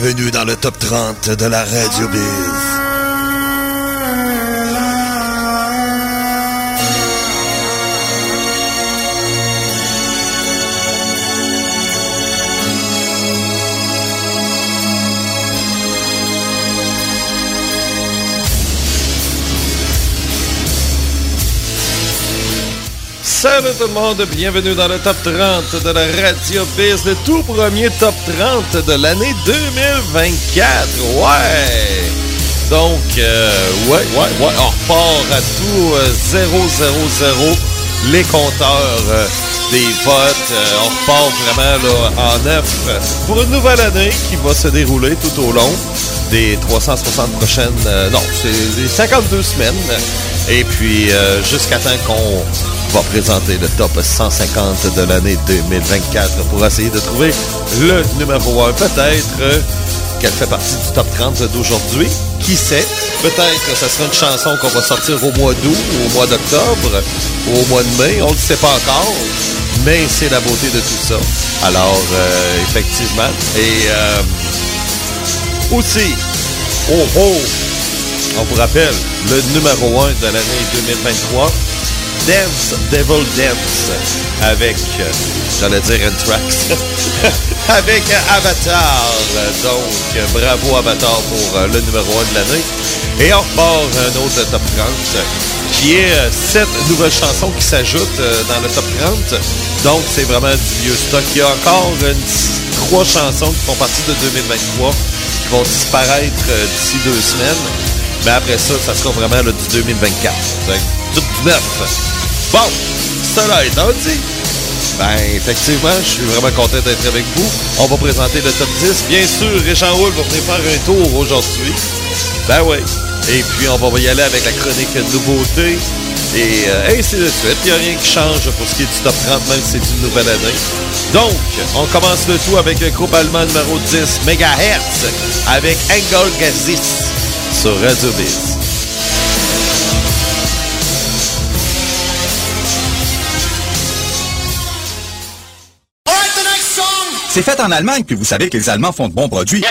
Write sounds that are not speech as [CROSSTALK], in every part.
Bienvenue dans le top 30 de la Radio Biz. Salut tout le monde, bienvenue dans le top 30 de la Radio Biz, le tout premier top 30 de l'année 2024. Ouais! Donc, euh, ouais, ouais, ouais, on repart à tout 0, 0, 0. Les compteurs euh, des votes, euh, on repart vraiment là, en neuf pour une nouvelle année qui va se dérouler tout au long des 360 prochaines, euh, non, c'est des 52 semaines. Et puis, euh, jusqu'à temps qu'on va présenter le top 150 de l'année 2024 pour essayer de trouver le numéro 1. Peut-être euh, qu'elle fait partie du top 30 d'aujourd'hui. Qui sait? Peut-être que ce sera une chanson qu'on va sortir au mois d'août, au mois d'octobre, au mois de mai. On ne le sait pas encore. Mais c'est la beauté de tout ça. Alors, euh, effectivement. Et euh, aussi, oh oh, on vous rappelle, le numéro 1 de l'année 2023, Dance Devil Dance, avec, euh, j'allais dire Anthrax, [LAUGHS] avec Avatar. Donc, euh, bravo Avatar pour euh, le numéro 1 de l'année. Et on repart un autre top 30, qui est euh, sept nouvelles chansons qui s'ajoutent euh, dans le top 30. Donc, c'est vraiment du vieux stock. Il y a encore une, trois chansons qui font partie de 2023 qui vont disparaître euh, d'ici deux semaines. Mais après ça, ça sera vraiment là, du 2024. Tout neuf. Bon, cela étant dit, ben, effectivement, je suis vraiment content d'être avec vous. On va présenter le top 10. Bien sûr, Richard Roule va venir faire un tour aujourd'hui. Ben oui. Et puis, on va y aller avec la chronique nouveauté. Et euh, ainsi de suite. Il n'y a rien qui change pour ce qui est du top 30, même si c'est une nouvelle année. Donc, on commence le tout avec le groupe allemand numéro 10, Megahertz, avec Engel Gazis sur Radio Biz. C'est fait en Allemagne, puis vous savez que les Allemands font de bons produits. Du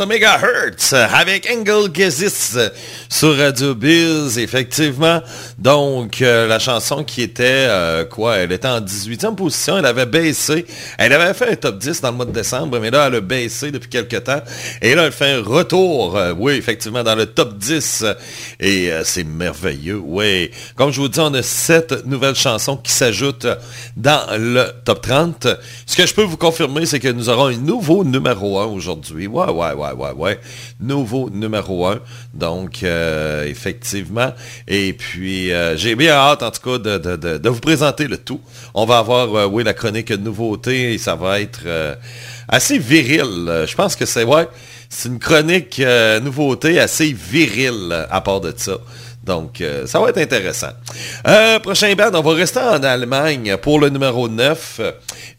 100 Hertz avec Engel Gesis sur Radio Biz, effectivement. Donc, euh, la chanson qui était, euh, quoi, elle était en 18e position, elle avait baissé. Elle avait fait un top 10 dans le mois de décembre, mais là, elle a baissé depuis quelques temps. Et là, elle fait un retour, euh, oui, effectivement, dans le top 10. Et c'est merveilleux, oui. Comme je vous dis, on a sept nouvelles chansons qui s'ajoutent dans le top 30. Ce que je peux vous confirmer, c'est que nous aurons un nouveau numéro 1 aujourd'hui. Ouais, ouais, ouais ouais, ouais. Nouveau numéro 1. Donc, euh, effectivement. Et puis, euh, j'ai bien hâte, en tout cas, de, vous présenter le tout. On va avoir, euh, oui, la chronique nouveauté et ça va être assez viril. Je pense que c'est, ouais, c'est une chronique nouveauté assez virile à part de ça. Donc, ça va être intéressant. prochain band, on va rester en Allemagne pour le numéro 9.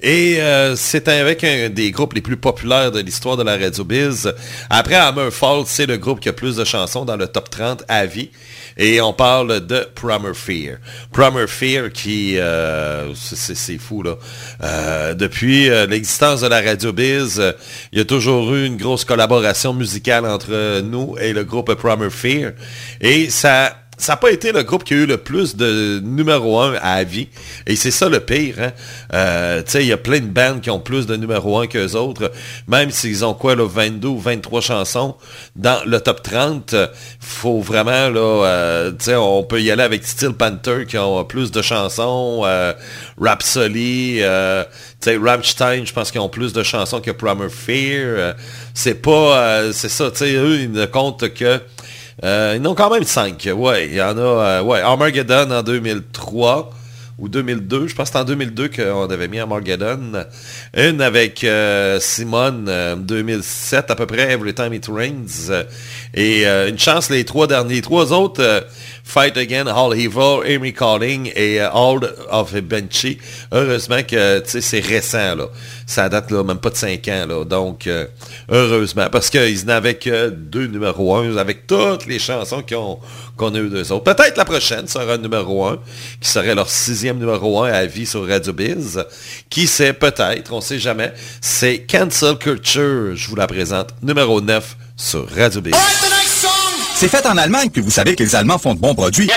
Et c'est avec un des groupes les plus populaires de l'histoire de la Radio Biz. Après Hammerfall, c'est le groupe qui a plus de chansons dans le top 30 à vie. Et on parle de Primer Fear. Primer Fear qui, euh, c'est fou là. Euh, depuis euh, l'existence de la Radio Biz, il y a toujours eu une grosse collaboration musicale entre nous et le groupe Primer Fear. Et ça ça n'a pas été le groupe qui a eu le plus de numéro 1 à vie. Et c'est ça le pire. Hein? Euh, il y a plein de bands qui ont plus de numéro 1 qu'eux autres. Même s'ils ont quoi, là, 22 ou 23 chansons dans le top 30, faut vraiment, là, euh, on peut y aller avec Steel Panther qui ont plus de chansons, euh, Rhapsody, euh, Rammstein, je pense qu'ils ont plus de chansons que Primer Fear. C'est pas, c'est ça, eux, ils ne comptent que euh, ils en ont quand même cinq. Ouais, il y en a. Euh, ouais, Armageddon en 2003 ou 2002. Je pense que c'est en 2002 qu'on avait mis Armageddon. Une avec euh, Simone en 2007 à peu près, Every Time It Rains. et une chance, les trois derniers. trois autres, Fight Again, All Evil, Amy Calling et All of Benchy. Heureusement que c'est récent. là ça date là, même pas de 5 ans. Là. Donc, euh, heureusement, parce qu'ils n'avaient que deux numéros 1 avec toutes les chansons qu'on a eu d'eux autres. Peut-être la prochaine sera numéro 1, qui serait leur sixième numéro 1 à vie sur Radio Biz. Qui sait, peut-être, on sait jamais. C'est Cancel Culture, je vous la présente, numéro 9 sur Radio Biz. C'est fait en Allemagne, puis vous savez que les Allemands font de bons produits.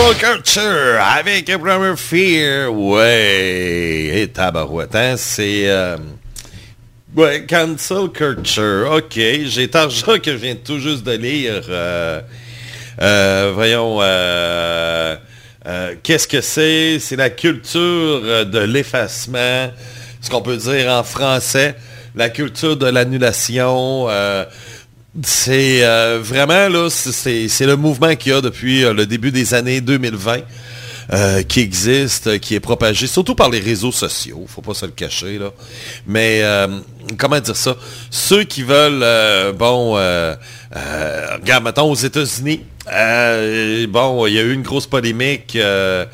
Cancel Culture avec Abraham Fear. Ouais. Et tabarouette, hein? C'est... Euh... Cancel Culture. OK. J'ai Tarja que je viens tout juste de lire. Euh... Euh, voyons... Euh, qu'est-ce que c'est? C'est la culture de l'effacement, ce qu'on peut dire en français, la culture de l'annulation. Euh, c'est euh, vraiment là, c'est le mouvement qu'il y a depuis le début des années 2020. qui existe, qui est propagé, surtout par les réseaux sociaux, faut pas se le cacher. Mais comment dire ça? Ceux qui veulent, bon, regarde, mettons, aux États-Unis, euh, bon, il y a eu une grosse polémique euh,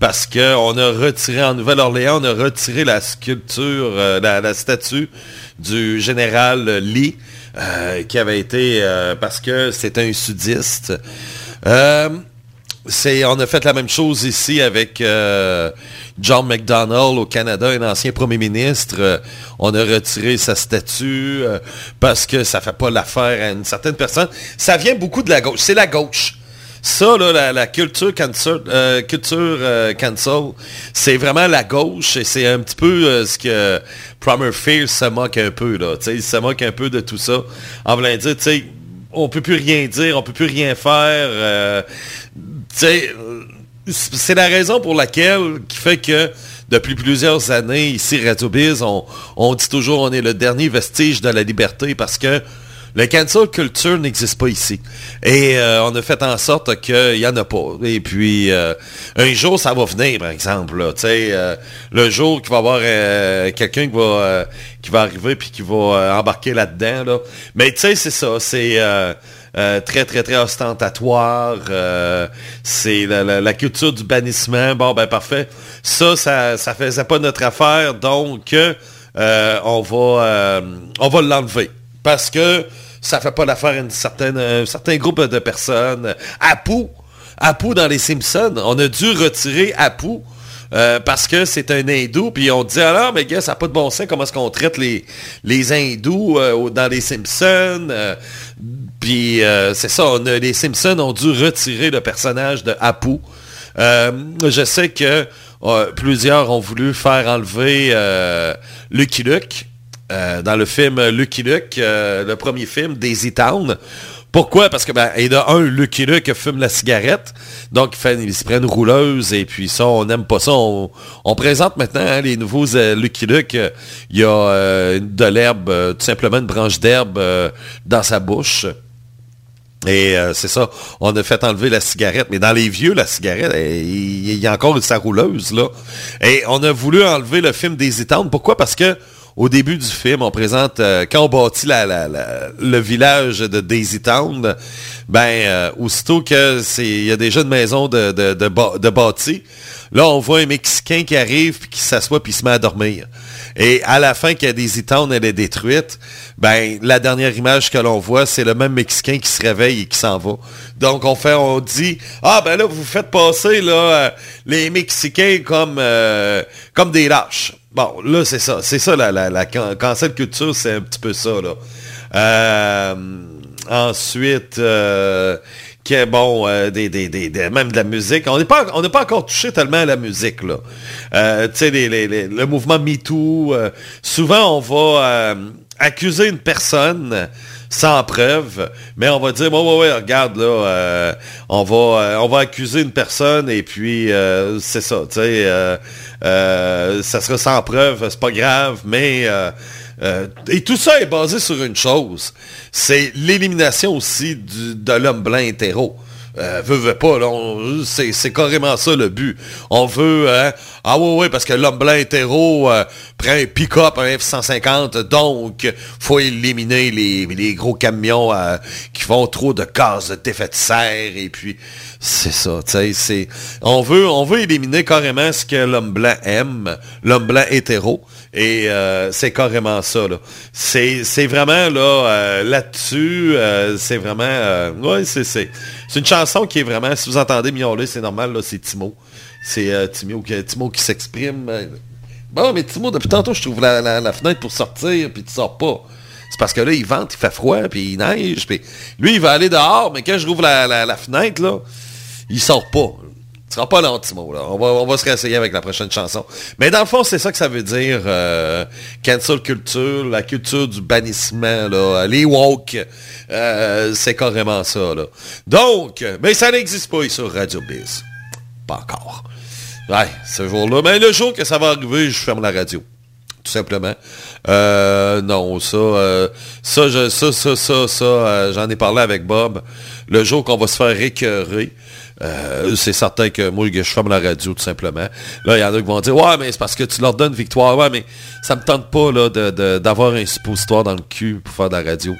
parce qu'on a retiré en Nouvelle-Orléans, on a retiré la sculpture, euh, la, statue du général Lee, qui avait été parce que c'est un sudiste. c'est, on a fait la même chose ici avec John McDonnell au Canada, un ancien premier ministre. on a retiré sa statue parce que ça fait pas l'affaire à une certaine personne. Ça vient beaucoup de la gauche. C'est la gauche. Ça, là, la, culture cancel, euh, culture euh, cancel, c'est vraiment la gauche et c'est un petit peu euh, ce que Primer Fear se moque un peu. Là, il se moque un peu de tout ça. En voulant dire, tu sais, on peut plus rien dire, on peut plus rien faire. c'est la raison pour laquelle qui fait que depuis plusieurs années, ici, Radio Biz, on, on dit toujours on est le dernier vestige de la liberté parce que le cancel culture n'existe pas ici. Et euh, on a fait en sorte qu'il n'y en a pas. Et puis, euh, un jour, ça va venir, par exemple. Euh, le jour qu'il va y avoir quelqu'un qui va, qui va arriver puis qui va embarquer là-dedans. Là. Mais tu sais, c'est ça. C'est... très, très, très ostentatoire. c'est la, culture du bannissement. Bon, ben parfait. Ça, ça ne faisait pas notre affaire. Donc, on va, on va l'enlever parce que ça fait pas l'affaire à certaine, un certain groupe de personnes. Apu, Apu dans les Simpsons, on a dû retirer Apu. Euh, parce que c'est un hindou, puis on dit alors, mais gars, ça n'a pas de bon sens, comment est-ce qu'on traite les, les hindous euh, dans les Simpsons, euh, puis c'est ça, on les Simpsons ont dû retirer le personnage de Apu. je sais que plusieurs ont voulu faire enlever Lucky Luke, euh, dans le film Lucky Luke, euh, le premier film, Daisy Town. Pourquoi? Parce que, ben, y a un, Lucky Luke fume la cigarette, donc il, fait, se prend une rouleuse, et puis ça, on n'aime pas ça. On, présente maintenant hein, les nouveaux euh, Lucky Luke. Il y a de l'herbe, tout simplement une branche d'herbe dans sa bouche. Et c'est ça, on a fait enlever la cigarette. Mais dans les vieux, la cigarette, il, y a encore sa rouleuse, là. Et on a voulu enlever le film Daisy Town. Pourquoi? Parce que au début du film, on présente, euh, quand on bâtit le village de Daisy Town, ben, euh, aussitôt que c'est, il y a déjà une maison de, de, de, bâti, là, on voit un Mexicain qui arrive, puis qui s'assoit, puis se met à dormir. Et à la fin, que Daisy Town, elle est détruite, ben, la dernière image que l'on voit, c'est le même Mexicain qui se réveille et qui s'en va. Donc, on fait, on dit, ah, ben là, vous faites passer, là, euh, les Mexicains comme, comme des lâches. Bon, là, c'est ça. C'est ça, la, la, cancel culture, c'est un petit peu ça, là. Euh, ensuite, euh, qui bon, euh, des, des, des, même de la musique. On n'est pas, pas encore touché tellement à la musique, là. Euh, tu sais, le mouvement MeToo, souvent, on va accuser une personne sans preuve, mais on va dire, ouais, ouais, ouais, regarde, là, on, va, on va accuser une personne et puis c'est ça, tu sais, ça sera sans preuve, c'est pas grave, mais... et tout ça est basé sur une chose, c'est l'élimination aussi de l'homme blanc hétéro. Euh, veut, pas, c'est carrément ça le but. On veut, hein, ah ouais, parce que l'homme blanc hétéro euh, prend un pick-up, un F-150, donc faut éliminer les, gros camions euh, qui font trop de gaz d'effet de serre, et puis c'est ça, tu sais. On veut, on veut éliminer carrément ce que l'homme blanc aime, l'homme blanc hétéro, et euh, c'est carrément ça. C'est vraiment, là, là-dessus, c'est vraiment... ouais, c'est... C'est une chanson qui est vraiment, si vous entendez miauler, c'est normal, là, c'est Timo. C'est euh, Timo, Timo, qui s'exprime. Bon, mais Timo, depuis tantôt, je trouve la, fenêtre pour sortir, puis tu sors pas. C'est parce que là, il vente, il fait froid, puis il neige, puis lui, il va aller dehors, mais quand je rouvre la, fenêtre, là, il sort pas. Ce sera pas l'antimo, là. On va, on va se réessayer avec la prochaine chanson. Mais dans le fond, c'est ça que ça veut dire, euh, cancel culture, la culture du bannissement, là, les woke, euh, c'est carrément ça, là. Donc, mais ça n'existe pas ici sur Radio Biz. Pas encore. Ouais, ce jour-là. Mais le jour que ça va arriver, je ferme la radio. Tout simplement. Euh, non, ça, euh, ça, je, ça, ça, ça, ça, euh, j'en ai parlé avec Bob. Le jour qu'on va se faire écœurer, euh, c'est certain que moi, je ferme la radio, tout simplement. Là, il y en a qui vont dire, ouais, mais c'est parce que tu leur donnes victoire. Ouais, mais ça me tente pas, là, d'avoir un suppositoire dans le cul pour faire de la radio.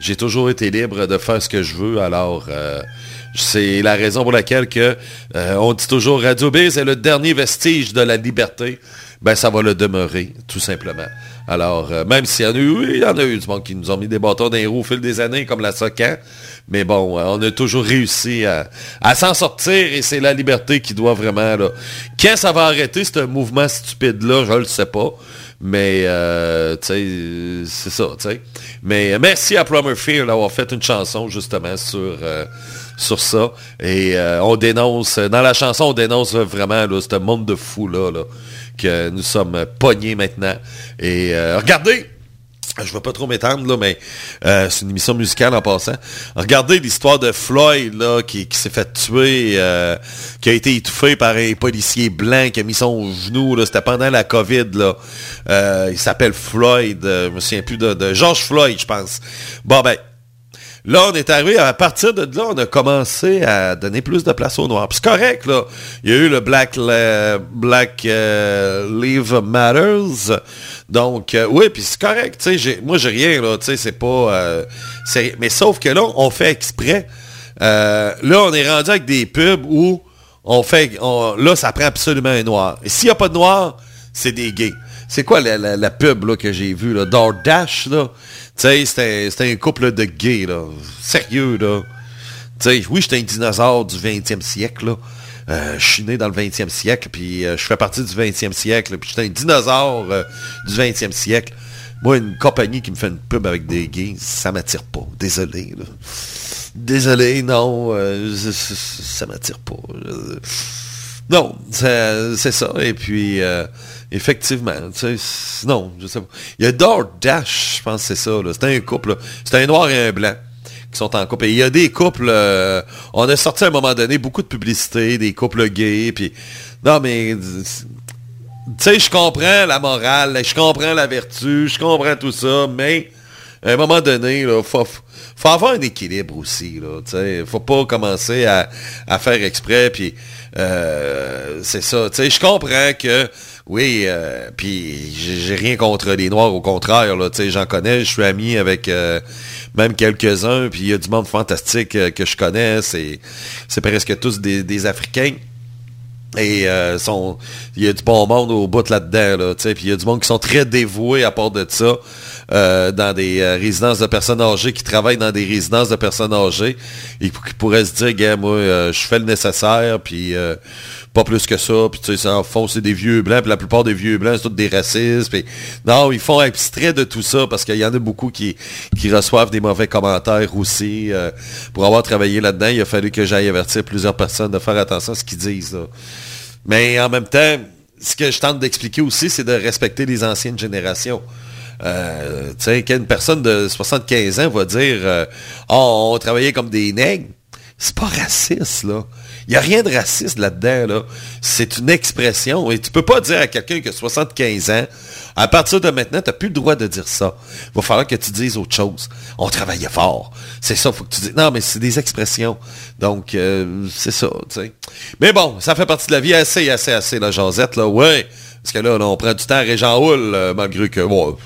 J'ai toujours été libre de faire ce que je veux, alors... C'est la raison pour laquelle que, on dit toujours Radio B, c'est le dernier vestige de la liberté. Ben, ça va le demeurer, tout simplement. Alors, euh, même s'il y en a eu, il y en a eu du monde qui nous ont mis des bâtons dans les roues au fil des années, comme la SOCAN. Mais bon, euh, on a toujours réussi à, s'en sortir et c'est la liberté qui doit vraiment... Là. Quand ça va arrêter, ce mouvement stupide-là, je le sais pas. Mais, euh, tu sais, c'est ça, tu sais. Mais merci à Plummer Fear d'avoir fait une chanson, justement, sur... sur ça. Et on dénonce, dans la chanson, on dénonce vraiment ce monde de fou là, là que nous sommes pognés maintenant. Et euh, regardez, je ne vais pas trop m'étendre, là, mais euh, c'est une émission musicale en passant. Regardez l'histoire de Floyd, là, qui, s'est fait tuer, euh, qui a été étouffé par un policier blanc qui a mis son genou, là. C'était pendant la COVID, là. il s'appelle Floyd, je me souviens plus de, George Floyd, je pense. Bon, ben, Là, on est arrivé, à partir de là, on a commencé à donner plus de place aux Noirs. C'est correct, là. Il y a eu le Black, euh, Lives Matters. Donc, euh, oui, puis c'est correct, tu sais. Moi, j'ai rien, là, c'est pas... Euh, mais sauf que là, on fait exprès. là, on est rendu avec des pubs où on fait... là, ça prend absolument un noir. Et s'il n'y a pas de noir, c'est des gays. C'est quoi la, pub que j'ai vue, là? DoorDash, là? Tu sais, c'était un couple de gays, là. Sérieux, là. Oui, j'étais un dinosaure du 20e siècle. Euh, je suis né dans le 20e siècle, puis euh, je fais partie du 20e siècle, puis j'étais un dinosaure euh, du 20e siècle. Moi, une compagnie qui me fait une pub avec des gays, ça m'attire pas. Désolé, là. Désolé, non, ça m'attire pas. non, c'est ça. Et puis, Effectivement. Non, je sais pas. Il y a DoorDash, je pense que c'est ça. C'est un couple. C'est un noir et un blanc qui sont en couple. Et il y a des couples. Euh, on a sorti à un moment donné beaucoup de publicité, des couples gays. Puis, non, mais. Tu sais, je comprends la morale, je comprends la vertu, je comprends tout ça, mais à un moment donné, il faut, faut avoir un équilibre aussi. Il ne faut pas commencer à, faire exprès. Euh, c'est ça. Je comprends que oui, euh, puis j'ai rien contre les Noirs, au contraire, là, j'en connais, je suis ami avec même quelques-uns, puis il y a du monde fantastique euh, que je connais, c'est presque tous des, Africains. Et sont, il y a du bon monde au bout là-dedans, là, puis il y a du monde qui sont très dévoués à part de ça, dans des résidences de personnes âgées, qui travaillent dans des résidences de personnes âgées, et qui pourraient se dire, gars, moi, je fais le nécessaire, puis pas plus que ça, puis tu sais, en fond, c'est des vieux blancs, puis la plupart des vieux blancs, c'est tous des racistes, puis non, ils font extrait de tout ça, parce qu'il y en a beaucoup qui, qui reçoivent des mauvais commentaires aussi. Euh, pour avoir travaillé là-dedans, il a fallu que j'aille avertir plusieurs personnes de faire attention à ce qu'ils disent. Mais en même temps, ce que je tente d'expliquer aussi, c'est de respecter les anciennes générations. Euh, tu sais, qu'une personne de 75 ans va dire oh, on travaillait comme des nègres », c'est pas raciste, là. Il n'y a rien de raciste là-dedans. Là. C'est une expression. Et tu peux pas dire à quelqu'un qui a 75 ans, à partir de maintenant, tu n'as plus le droit de dire ça. Il va falloir que tu dises autre chose. On travaillait fort. C'est ça, faut que tu dises. Non, mais c'est des expressions. Donc, euh, c'est ça. Mais bon, ça fait partie de la vie assez, assez, assez, la jasette, là. Ouais. Parce que là, on prend du temps à Régent Houle, euh, malgré que, bon,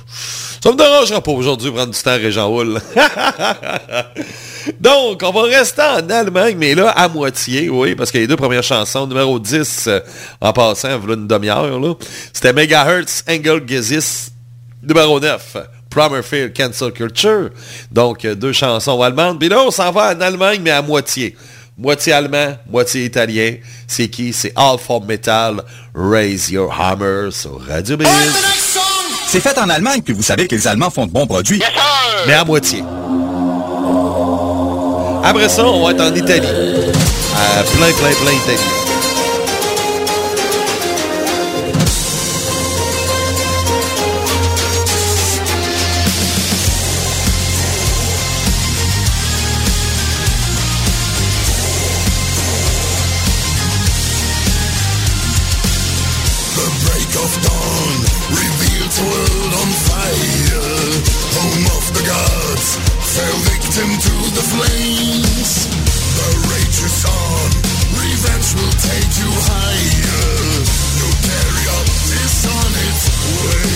ça me dérangera pas aujourd'hui prendre du temps à Régent Houle. [LAUGHS] Donc, on va rester en Allemagne, mais là, à moitié, oui, parce que les deux premières chansons, numéro 10, euh, en passant, voilà une demi-heure, là, c'était Megahertz, Engel Gesis, numéro 9. Field Cancel Culture. Donc, euh, deux chansons allemandes. Puis là, on s'en va en Allemagne, mais à moitié. Moitié allemand, moitié italien. C'est qui? C'est Alpha Metal, Raise Your Hammer sur Radio Biz. C'est fait en Allemagne, puis vous savez que les Allemands font de bons produits. mais à moitié. Après ça, on va être en Italie. plein, plein, plein Italie. is on. Revenge will take you higher. No carry up is on its way.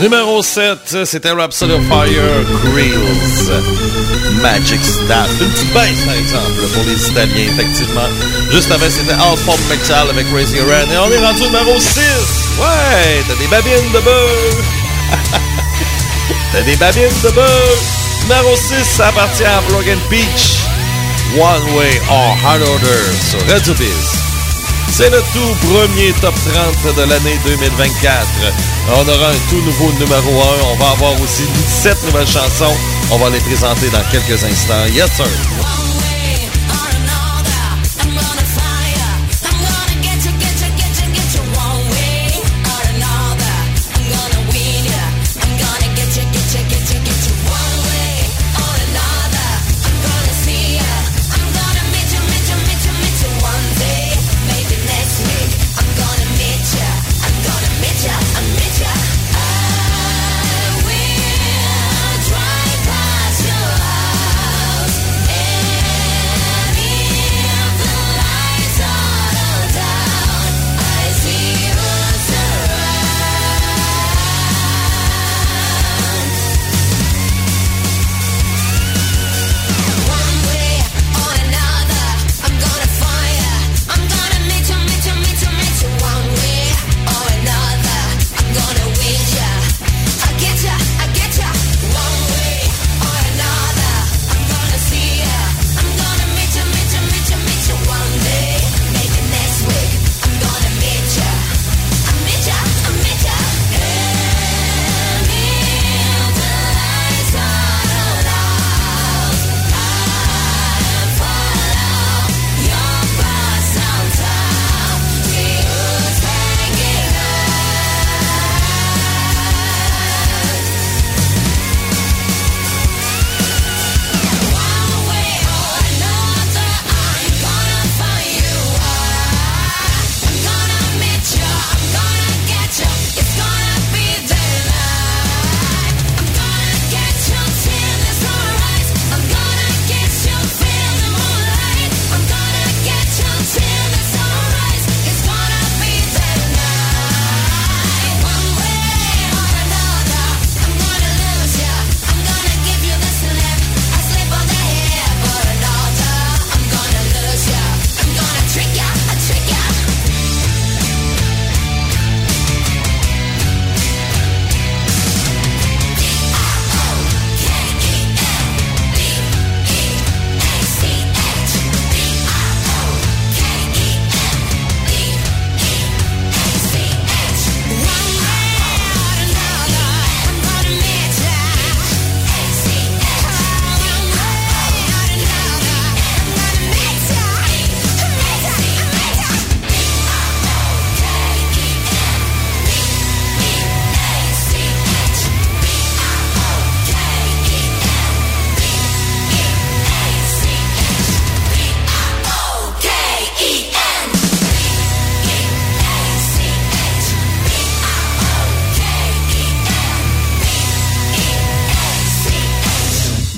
Numéro 7, c'était Rhapsody of Fire, Grills, Magic Staff. Une petite baisse, par exemple, pour les Italiens, effectivement. Juste avant, c'était All Pop Metal avec Crazy Around. Et on est rendu au numéro 6. Ouais, t'as des babines de beurre. [LAUGHS] t'as des babines de beurre. Numéro 6, ça appartient à Broken Peach. One Way or Hard Order sur Radio Biz. C'est le tout premier top 30 de l'année 2024. On aura un tout nouveau numéro 1. On va avoir aussi 17 nouvelles chansons. On va les présenter dans quelques instants. Yes, sir.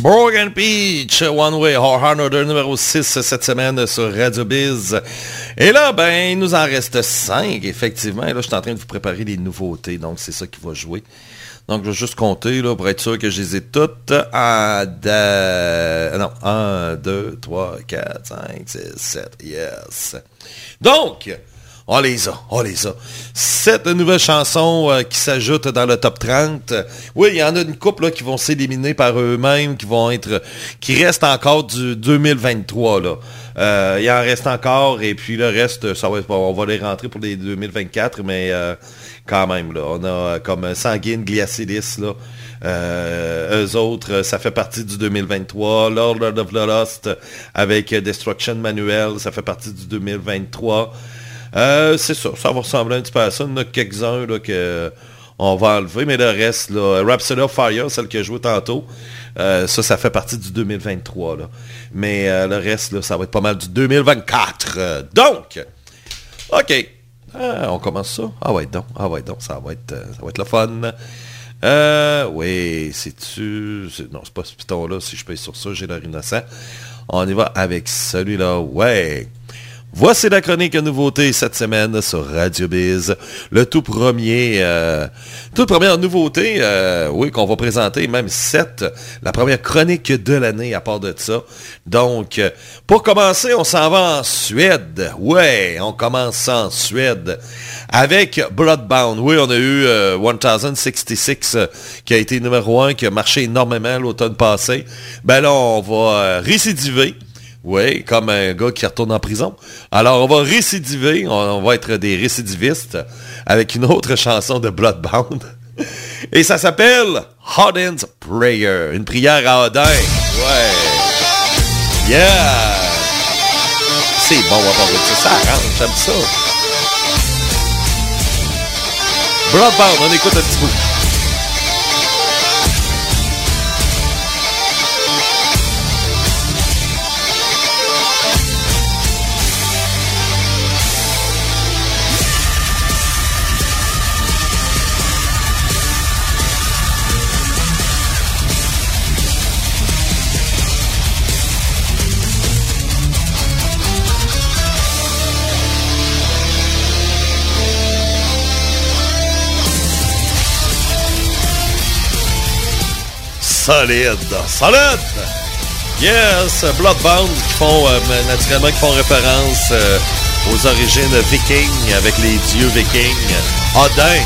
Broken Peach, One Way or Order numéro 6 cette semaine sur Radio Biz. Et là, ben, il nous en reste 5, effectivement. Et là, je suis en train de vous préparer des nouveautés, donc c'est ça qui va jouer. Donc, je vais juste compter, là, pour être sûr que je les ai toutes. Non, 1, 2, 3, 4, 5, 6, 7, yes. Donc, on les a, on les a. Sept nouvelles chansons euh, qui s'ajoutent dans le top 30. Oui, il y en a une couple qui vont s'éliminer par eux-mêmes, qui vont être, qui restent encore du 2023 là. Euh, il en reste encore et puis le reste, ça va on va les rentrer pour les 2024, mais euh, quand même on a comme Sanguine, Glacialis là. eux autres, ça fait partie du 2023. Lord of the Lost avec Destruction Manuel, ça fait partie du 2023. Euh, c'est ça, ça va ressembler un petit peu à ça. Il y en a quelques-uns que on va enlever, mais le reste, là, Rhapsody of Fire, celle que je joué tantôt, euh, ça, ça fait partie du 2023. Là. Mais euh, le reste, là, ça va être pas mal du 2024. donc, OK. on commence ça? Ah ouais, donc. Ah ouais, donc. Ça va être, ça va être le fun. oui, c'est-tu... Non, c'est pas ce piton-là. Si je paye sur ça, j'ai l'air innocent. On y va avec celui-là. Ouais. Voici la chronique nouveauté cette semaine sur Radio Biz. Le tout premier, euh, toute première nouveauté, euh, oui, qu'on va présenter, même sept, la première chronique de l'année à part de ça. Donc, euh, pour commencer, on s'en va en Suède. Ouais, on commence en Suède avec Bloodbound. Oui, on a eu 1066 qui a été numéro un, qui a marché énormément l'automne passé. Ben là, on va récidiver. Oui, comme un gars qui retourne en prison. Alors, on va récidiver, on, va être des récidivistes avec une autre chanson de Bloodbound. [LAUGHS] Et ça s'appelle Hodin's Prayer, une prière à Odin. Ouais. Yeah! C'est bon, on va parler de ça. Ça arrange, j'aime ça. Bloodbound, on écoute un petit peu. Solide. Solide! Yes, Bloodbound qui font euh, naturellement qui font référence euh, aux origines vikings avec les dieux vikings. Odin,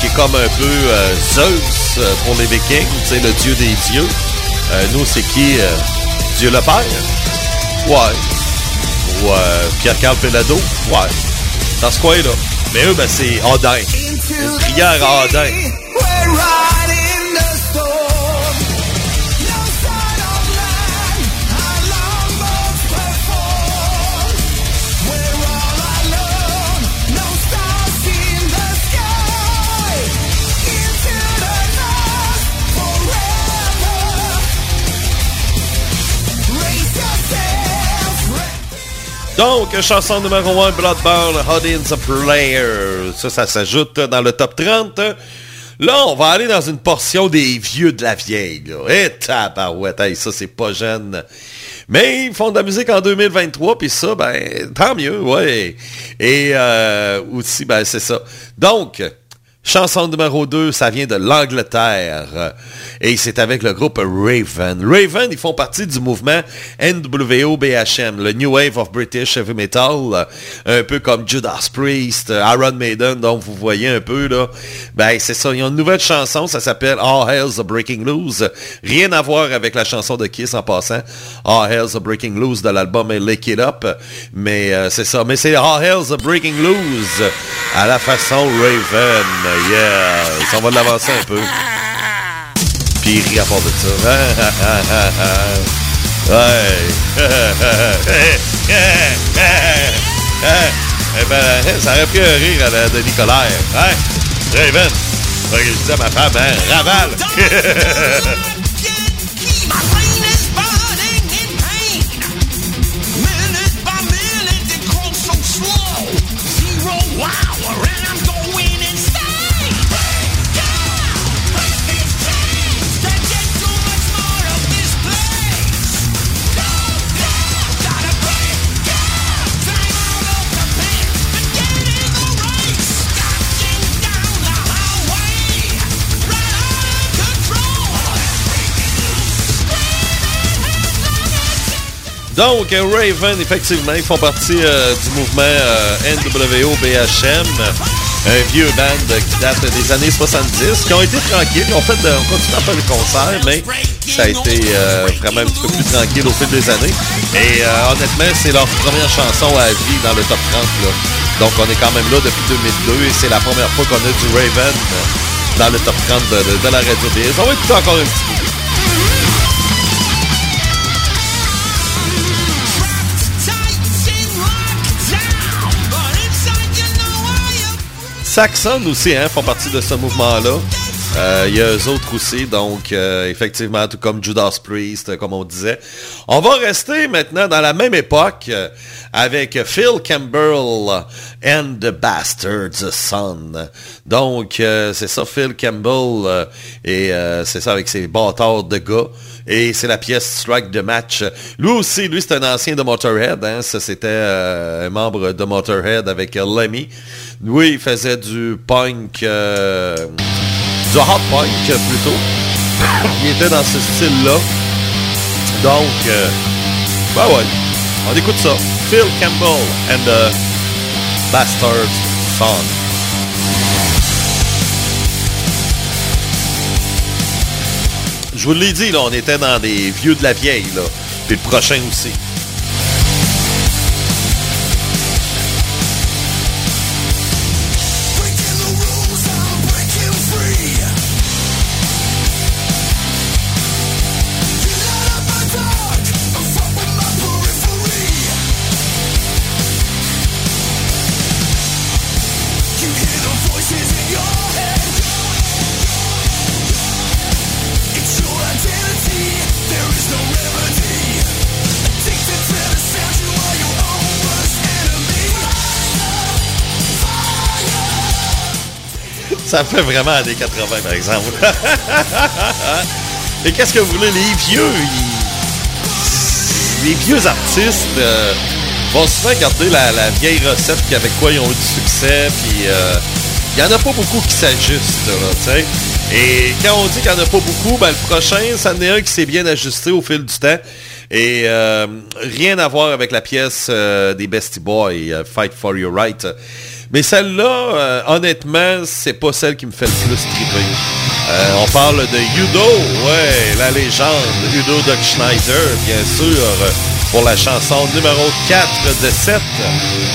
qui est comme un peu euh, Zeus pour les vikings, tu sais, le dieu des dieux. nous, c'est qui? Dieu le Père? Ouais. Ou Pierre-Carl Pelado? Ouais. Dans ce coin-là. Mais eux, ben, c'est Odin. Une prière à Odin. Donc, chanson numéro 1, Bloodborne, Hodin's Player. Ça, ça s'ajoute dans le top 30. Là, on va aller dans une portion des vieux de la vieille. Là. Et eh, tabarouette, hey, ça, c'est pas jeune. Mais ils font de la musique en 2023, puis ça, ben, tant mieux, ouais. Et euh, aussi, ben, c'est ça. Donc, Chanson numéro 2, ça vient de l'Angleterre. Et c'est avec le groupe Raven. Raven, ils font partie du mouvement NWO-BHM, le New Wave of British Heavy Metal. Un peu comme Judas Priest, Iron Maiden, donc vous voyez un peu là. Ben c'est ça, ils ont une nouvelle chanson, ça s'appelle All Hell's Breaking Loose. Rien à voir avec la chanson de Kiss en passant. All Hell's Breaking Loose de l'album Lick It Up. Mais euh, c'est ça, mais c'est All Hell's Breaking Loose à la façon Raven. Yeah! Ça, on va l'avancer un peu. Puis il à part de ça. ouais. eh ben, ça aurait pris un rire à de Nicolas. Hein? Raven. Je disais à ma femme, hein? Raval. Donc, Raven, effectivement, ils font partie euh, du mouvement euh, NWO-BHM, un vieux band qui date des années 70, qui ont été tranquilles, ils ont, fait on continue à faire des concerts, mais ça a été euh, vraiment un petit peu plus tranquille au fil des années. Et honnêtement, c'est leur première chanson à vie dans le top 30. Là. Donc, on est quand même là depuis 2002 et c'est la première fois qu'on a du Raven dans le top 30 de, la radio. On va écouter encore un petit peu. Saxon aussi hein, font partie de ce mouvement-là. Euh, il y a eux autres aussi, donc euh, effectivement, tout comme Judas Priest, comme on disait. On va rester maintenant dans la même époque, avec Phil Campbell and the Bastard's Son. Donc, euh, c'est ça, Phil Campbell, euh, et euh, c'est ça avec ses bâtards de gars. Et c'est la pièce Strike de match. Lui aussi, lui, c'est un ancien de Motorhead. Hein? Ça, c'était un membre de Motorhead avec Lemmy. Lui, il faisait du punk, du hot punk plutôt. il était dans ce style-là. Donc, bah ouais, on écoute ça. Phil Campbell and the Bastard's Son. Je vous l'ai dit, là, on était dans des vieux de la vieille, là. Puis le prochain aussi. Ça fait vraiment années 80, par exemple. [LAUGHS] Et qu'est-ce que vous voulez, les vieux, les vieux artistes euh, vont souvent garder la, vieille recette avec quoi ils ont eu du succès, puis euh, il n'y en a pas beaucoup qui s'ajustent, tu sais. Et quand on dit qu'il n'y en a pas beaucoup, ben, le prochain, ça en est un qui s'est bien ajusté au fil du temps. Et euh, rien à voir avec la pièce des Bestie Boys, Fight for Your Right. Mais celle-là, euh, honnêtement, c'est pas celle qui me fait le plus triper. Euh, on parle de Udo, ouais, la légende, Udo Doc Schneider, bien sûr, pour la chanson numéro 4 de 7.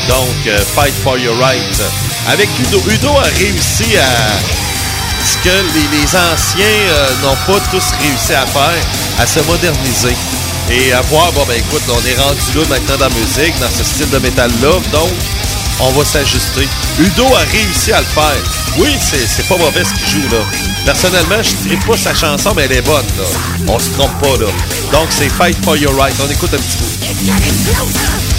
Donc, euh, Fight for Your Right. Avec Udo, Udo a réussi à ce que les, anciens n'ont pas tous réussi à faire, à se moderniser. Et à voir, bon ben écoute, on est rendu là maintenant dans la musique, dans ce style de métal-là, donc on va s'ajuster. Udo a réussi à le faire. Oui, c'est pas mauvais ce qu'il joue, là. Personnellement, je ne pas sa chanson, mais elle est bonne, là. On se trompe pas, là. Donc, c'est Fight for Your Right. On écoute un petit peu.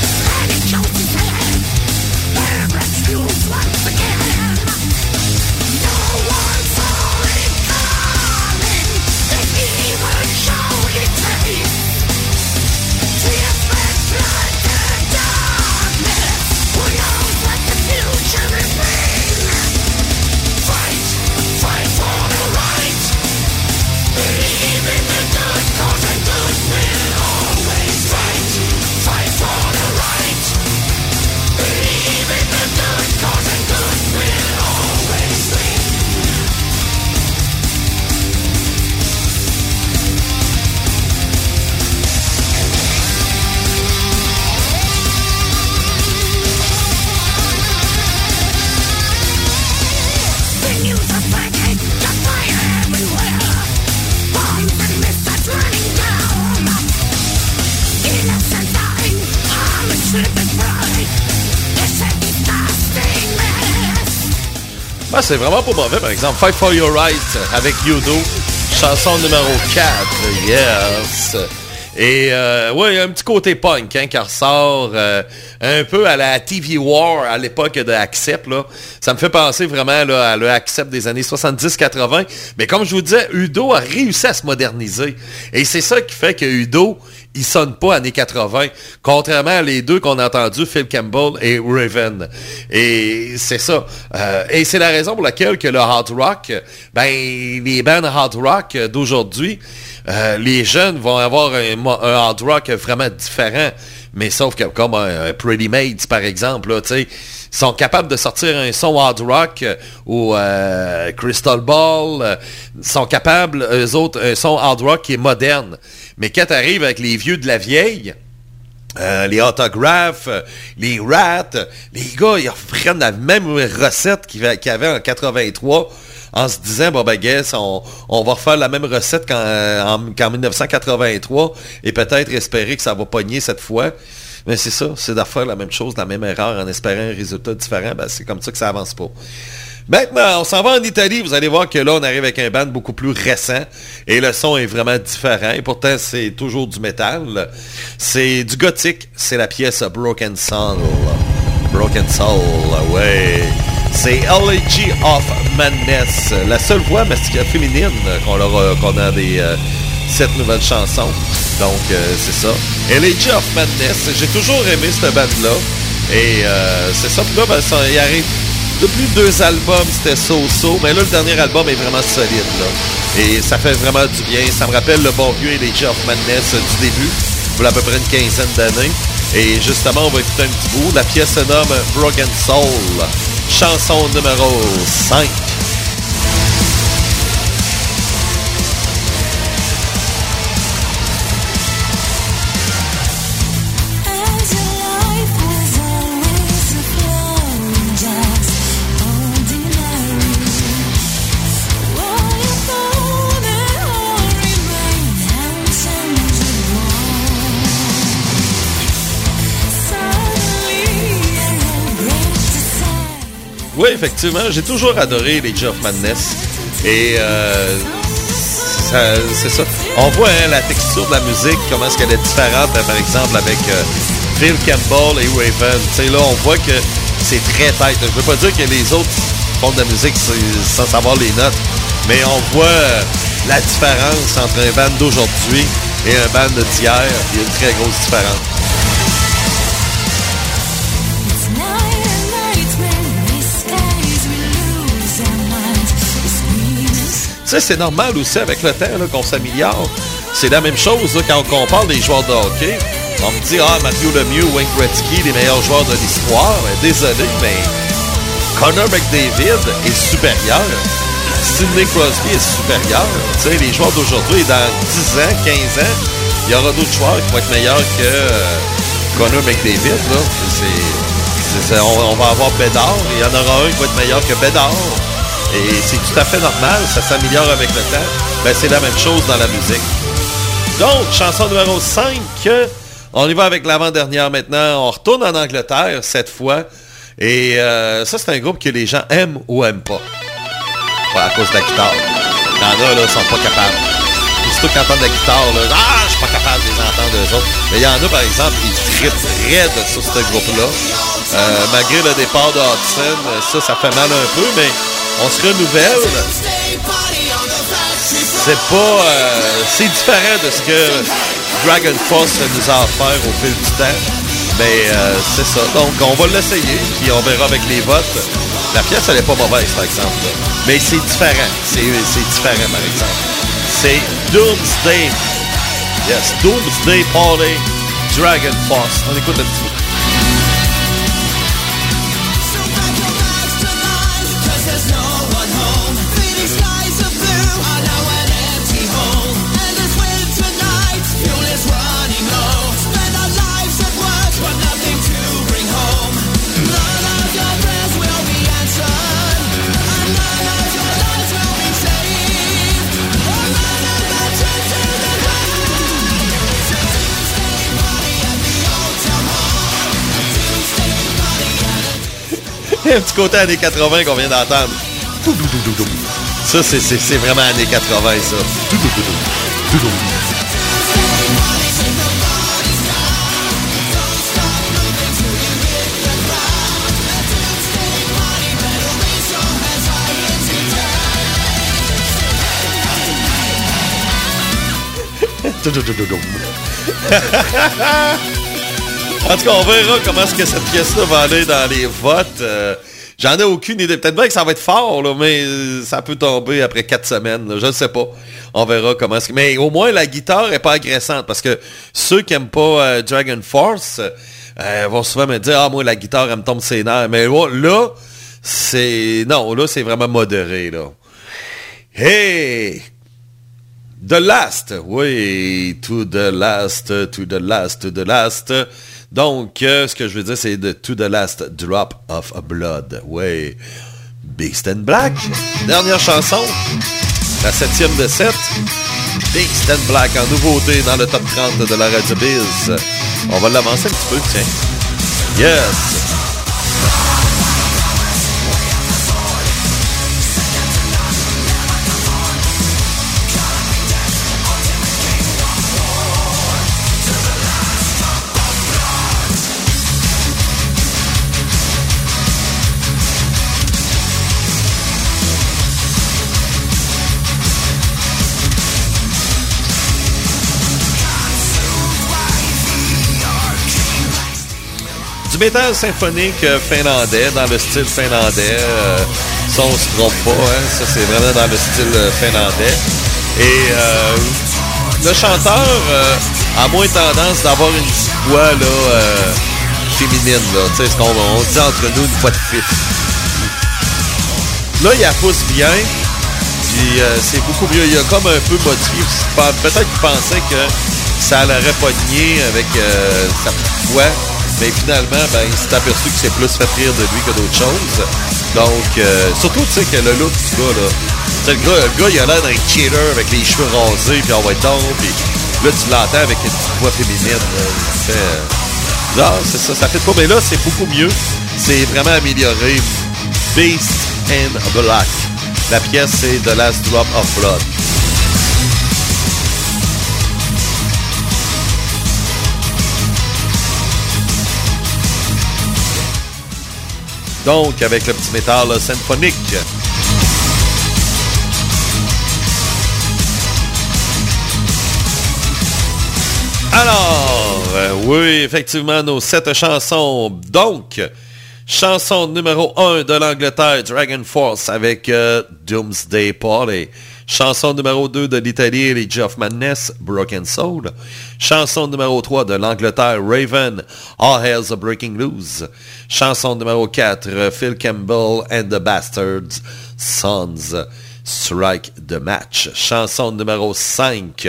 C'est vraiment pas mauvais, par exemple. Fight for Your Right avec Yudo, chanson numéro 4, yes. Et euh, ouais, un petit côté punk hein, qui ressort euh, un peu à la TV War à l'époque de Accept. Là. Ça me fait penser vraiment là, à le Accept des années 70-80. Mais comme je vous disais, Udo a réussi à se moderniser. Et c'est ça qui fait que Udo, il sonne pas années 80, contrairement à les deux qu'on a entendus, Phil Campbell et Raven. Et c'est ça. Euh, et c'est la raison pour laquelle que le hard rock, ben les bands hard rock d'aujourd'hui, euh, les jeunes vont avoir un, hard rock vraiment différent. Mais sauf que comme un, Pretty Maids, par exemple, là, sont capables de sortir un son hard rock ou euh, Crystal Ball, sont capables, eux autres, un son hard rock qui est moderne. Mais quand tu arrives avec les vieux de la vieille, euh, les autographes, euh, les rats, les gars, ils reprennent la même recette qu'il y avait en 83 en se disant, bon ben guess, on, va refaire la même recette qu'en 1983 et peut-être espérer que ça va pogner cette fois. Mais c'est ça, c'est de faire la même chose, la même erreur en espérant un résultat différent. Ben, c'est comme ça que ça avance pas. Maintenant, on s'en va en Italie. Vous allez voir que là, on arrive avec un band beaucoup plus récent et le son est vraiment différent. Et pourtant, c'est toujours du métal. C'est du gothique. C'est la pièce Broken Soul. Broken Soul, ouais. C'est Elegy of Madness. La seule voix féminine qu'on qu'on a des euh, cette nouvelle chanson. Donc, euh, c'est ça. Elegy of Madness. J'ai toujours aimé cette bande-là. Et euh, c'est ça. Puis là, ben, ça, il arrive depuis deux albums, c'était so-so, mais là, le dernier album est vraiment solide. Et ça fait vraiment du bien. Ça me rappelle le bon vieux Elegy of Madness du début, pour à peu près une quinzaine d'années. Et justement, on va écouter un petit bout. La pièce se nomme Broken Soul, chanson numéro 5. Effectivement, j'ai toujours adoré les Jeff Madness. Et euh, c'est ça. On voit hein, la texture de la musique, comment est-ce qu'elle est différente, hein, par exemple, avec euh, Phil Campbell et sais, là, on voit que c'est très tête. Je veux pas dire que les autres font de la musique sans savoir les notes, mais on voit euh, la différence entre un band d'aujourd'hui et un band d'hier. Il y a une très grosse différence. C'est normal aussi avec le temps qu'on s'améliore. C'est la même chose quand on compare des joueurs de hockey. On me dit, ah, Matthew Lemieux, Wayne Gretzky, les meilleurs joueurs de l'histoire. désolé, mais Connor McDavid est supérieur. Sidney Crosby est supérieur. Tu sais, les joueurs d'aujourd'hui, dans 10 ans, 15 ans, il y aura d'autres joueurs qui vont être meilleurs que euh, Connor McDavid. Là. on, va avoir Bédard. Il y en aura un qui va être meilleur que Bédard. Et c'est tout à fait normal, ça s'améliore avec le temps. Ben, c'est la même chose dans la musique. Donc, chanson numéro 5. On y va avec l'avant-dernière maintenant. On retourne en Angleterre cette fois. Et euh, ça, c'est un groupe que les gens aiment ou aiment pas. à cause de la guitare. Il y en a, là, sont pas capables. Surtout quand entendent la guitare, là, ah, je suis pas capable de les entendre eux autres. Mais il y en a, par exemple, ils trippent raide sur ce groupe-là. Euh, malgré le départ de Hudson, ça, ça fait mal un peu, mais on se renouvelle. C'est pas... Euh, c'est différent de ce que Dragon Force nous a offert au fil du temps. Mais euh, c'est ça. Donc, on va l'essayer, puis on verra avec les votes. La pièce, elle est pas mauvaise, par exemple. Mais c'est différent. C'est différent, par exemple. C'est Doomsday. Yes, Doomsday Party, Dragon Force. On écoute un petit peu. [LAUGHS] un petit côté années 80 qu'on vient d'entendre. Ça, c'est vraiment années 80, ça. [LAUGHS] En tout cas, on verra comment est-ce que cette pièce-là va aller dans les votes. Euh, j'en ai aucune idée. Peut-être bien que ça va être fort, là, mais euh, ça peut tomber après quatre semaines. Je ne sais pas. On verra comment est-ce. Mais au moins, la guitare est pas agressante. Parce que ceux qui n'aiment pas euh, Dragon Force vont souvent me dire « Ah, moi, la guitare, elle me tombe ses nerfs. » Mais là, c'est... Non, là, c'est vraiment modéré, là. Hey! The Last, oui, to the last, to the last, to the last. Donc, euh, ce que je veux dire, c'est de To the Last Drop of Blood. Oui. Beast and Black. Dernière chanson. La septième de sept. Beast and Black en nouveauté dans le top 30 de la Radio Biz. On va l'avancer un petit peu, tiens. Yes. Métal symphonique euh, finlandais, dans le style finlandais. Euh, ça, on se trompe pas, hein. Ça, c'est vraiment dans le style euh, finlandais. Et le chanteur a moins tendance d'avoir une voix, là, féminine, là. Tu sais, ce qu'on on dit entre nous, une voix de fif. Là, il a pousse bien. Puis c'est beaucoup mieux. Il a comme un peu modifié. Peut-être qu'il pensait que ça l'aurait pogné avec sa voix. Mais finalement, ben, il s'est aperçu que c'est plus fait rire de lui que d'autres choses. Donc, euh, surtout, tu sais, que le look du gars, là. Le gars, le gars, il a l'air d'un cheater avec les cheveux rasés, puis va être donc, puis là, tu l'entends avec une petite voix féminine. Non, c'est ça, ça fait pas. Mais là, c'est beaucoup mieux. C'est vraiment amélioré. Beast and Black. La pièce, c'est The Last Drop of Blood. Donc, avec le petit métal symphonique. Alors, euh, oui, effectivement, nos sept chansons. Donc, chanson numéro 1 de l'Angleterre, Dragon Force avec euh, Doomsday Party. Chanson numéro 2 de l'Italie, les of Madness, Broken Soul. Chanson numéro 3 de l'Angleterre, Raven, All Hells Are Breaking Loose. Chanson numéro 4, Phil Campbell and the Bastards, Sons, Strike the Match. Chanson numéro 5,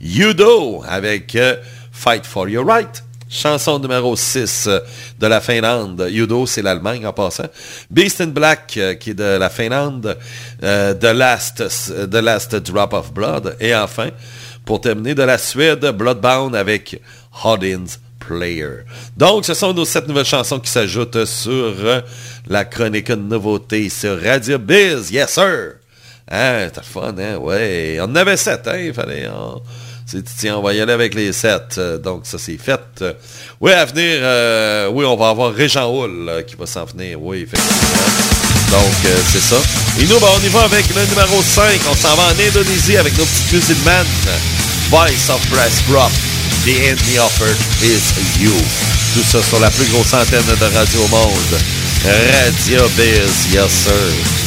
Yudo avec euh, Fight for Your Right. Chanson numéro 6 euh, de la Finlande. Yudo, c'est l'Allemagne en passant. Beast in Black, euh, qui est de la Finlande. Euh, The, Last, Last Drop of Blood. Et enfin, pour terminer, de la Suède, Bloodbound avec Hoddins Player. Donc, ce sont nos sept nouvelles chansons qui s'ajoutent sur la chronique de nouveauté sur Radio Biz. Yes, sir! Hein, t'as fun, hein? Ouais. On en avait sept, hein? Il fallait... Tiens, on va y aller avec les 7. Euh, donc, ça, c'est fait. Oui, à venir, euh, oui, on va avoir Régent euh, qui va s'en venir. Oui, effectivement. Donc, c'est ça. Et nous, ben, on y va avec le numéro 5. On s'en va en Indonésie avec nos petites musulmanes. Voice of Brass Drop. The end the offer is you. Tout ça sur la plus grosse antenne de Radio Monde. Radio Biz, yes sir.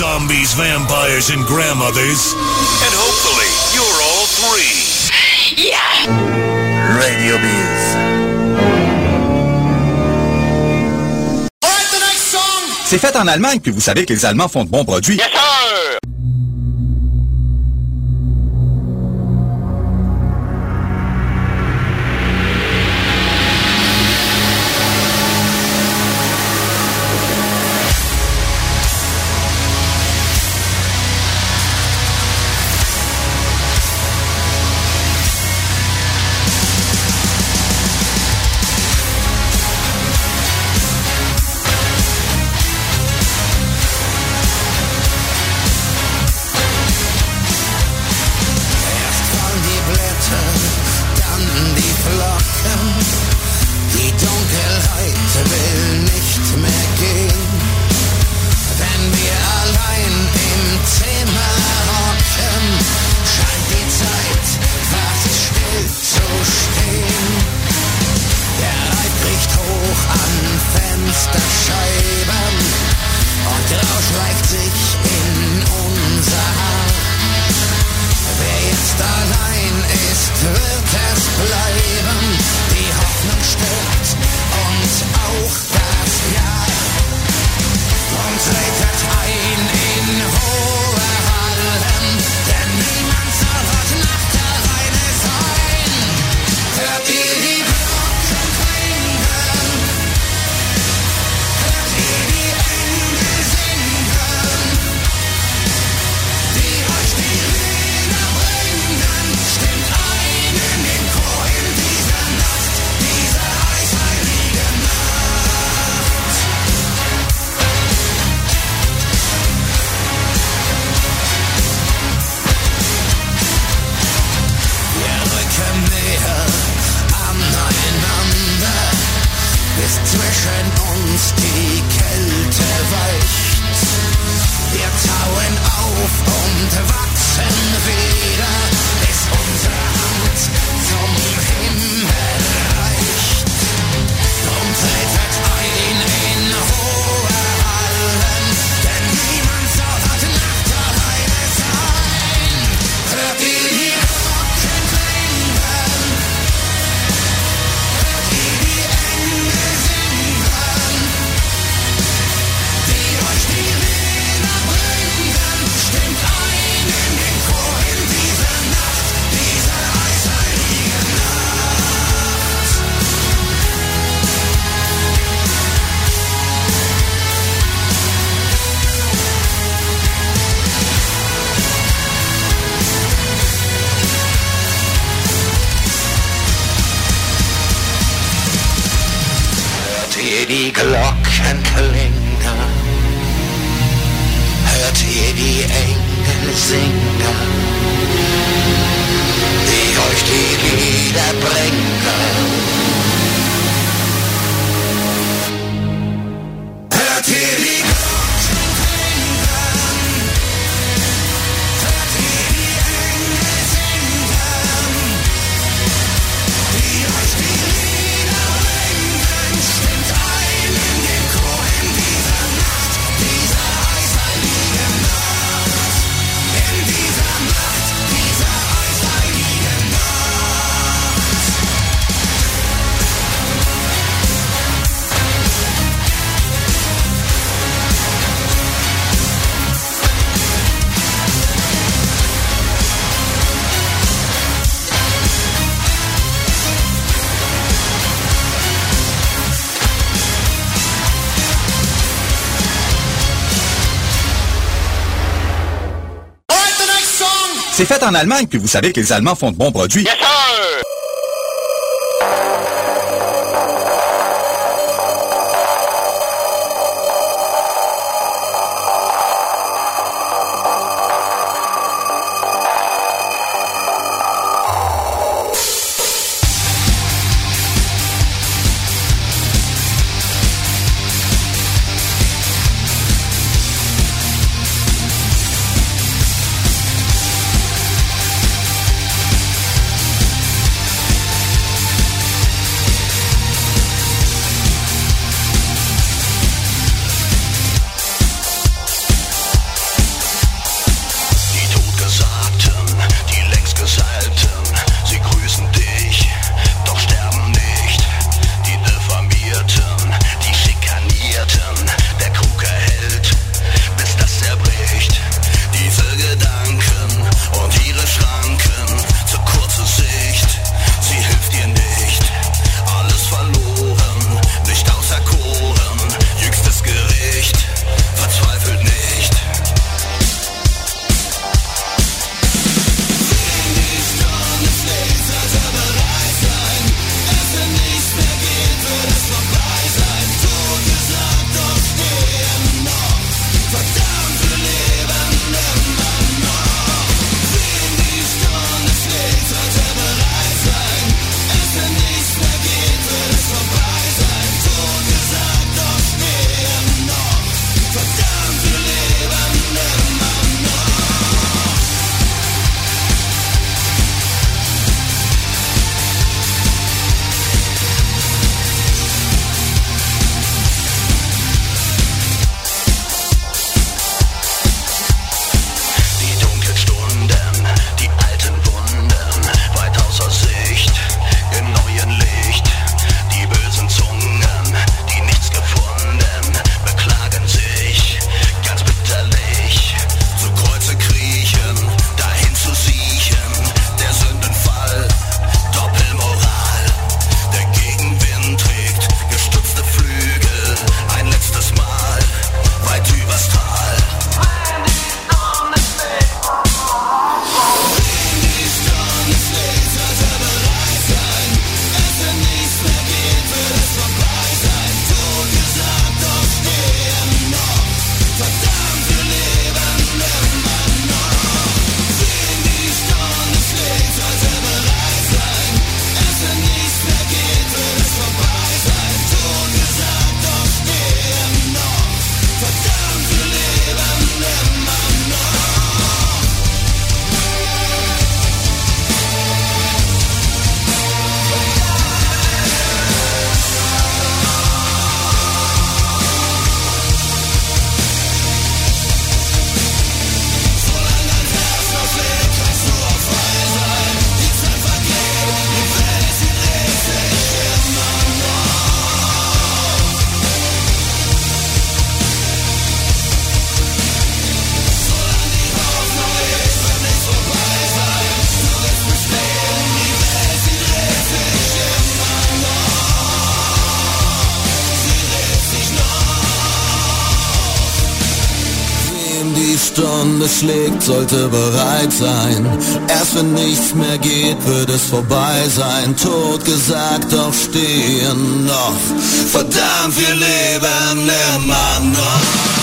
Zombies, vampires, and grandmothers. And hopefully, you're all three. Yeah! Radio Biz. C'est fait en Allemagne, puis vous savez que les Allemands font de bons produits. Yes, fait en Allemagne, puis vous savez que les Allemands font de bons produits. Stunde schlägt, sollte bereit sein. Erst wenn nichts mehr geht, wird es vorbei sein. Tot gesagt, doch stehen noch. Verdammt, wir leben immer noch.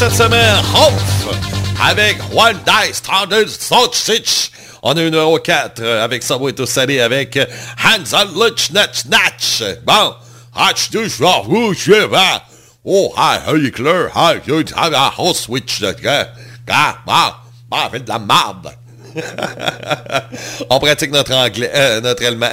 Cette semaine, avec One Dice Standard Sochich. On a eu numéro 4 avec to Salé avec Hands on Lunch Natch Natch. Bon, Hatch du Schwab, ou Schwab. Oh, hi, you clear? Hi, you have a whole switch. Ah, bon, bon, fait de la merde. On pratique notre anglais, euh, notre allemand.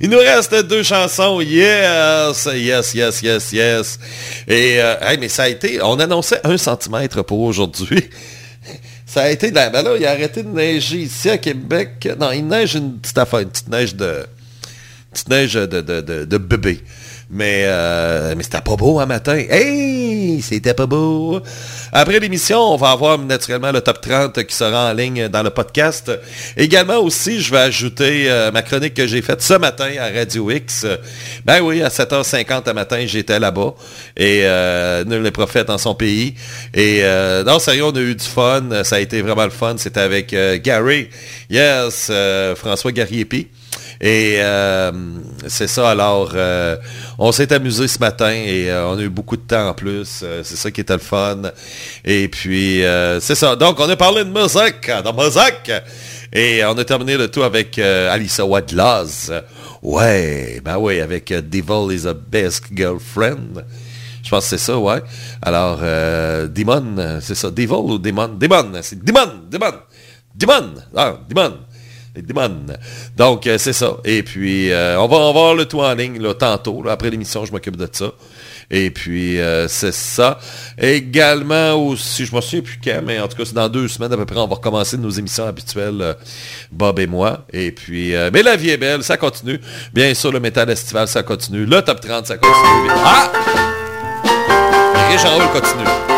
Il nous reste deux chansons. Yes, yes, yes, yes, yes. Et, euh, mais ça a été, on annonçait un centimètre pour aujourd'hui. Ça a été, ben là, il a arrêté de neiger ici à Québec. Non, il neige une petite affaire, une petite neige de, petite neige de, de, de, de bébé. Mais, euh, mais c'était pas beau un matin. Hey, c'était pas beau. Après l'émission, on va avoir naturellement le top 30 qui sera en ligne dans le podcast. Également aussi, je vais ajouter euh, ma chronique que j'ai faite ce matin à Radio X. Ben oui, à 7h50 à matin, j'étais là-bas. Et euh, nul n'est prophète en son pays. Et euh, non, sérieux, on a eu du fun. Ça a été vraiment le fun. C'était avec euh, Gary. Yes, François Gariepi. Et euh, c'est ça, alors, euh, on s'est amusé ce matin et euh, on a eu beaucoup de temps en plus. c'est ça qui était le fun. Et puis, c'est ça. Donc, on a parlé de musique, de musique. Et on a terminé le tout avec Alissa Wadlaz. Ouais, ben oui, avec Devil is a Best Girlfriend. Je pense que c'est ça, ouais. Alors, Demon, c'est ça, Devil ou Demon? Demon, c'est Demon, Demon, Demon, ah, Demon. Donc, euh, c'est ça. Et puis, euh, on va voir le tout en ligne là, tantôt. après l'émission, je m'occupe de ça. Et puis, euh, c'est ça. Également aussi, je me souviens plus quand, mais en tout cas, c'est dans deux semaines à peu près, on va recommencer nos émissions habituelles, Bob et moi. Et puis, mais la vie est belle, ça continue. Bien sûr, le métal estival, ça continue. Le top 30, ça continue. Ah! Jean continue.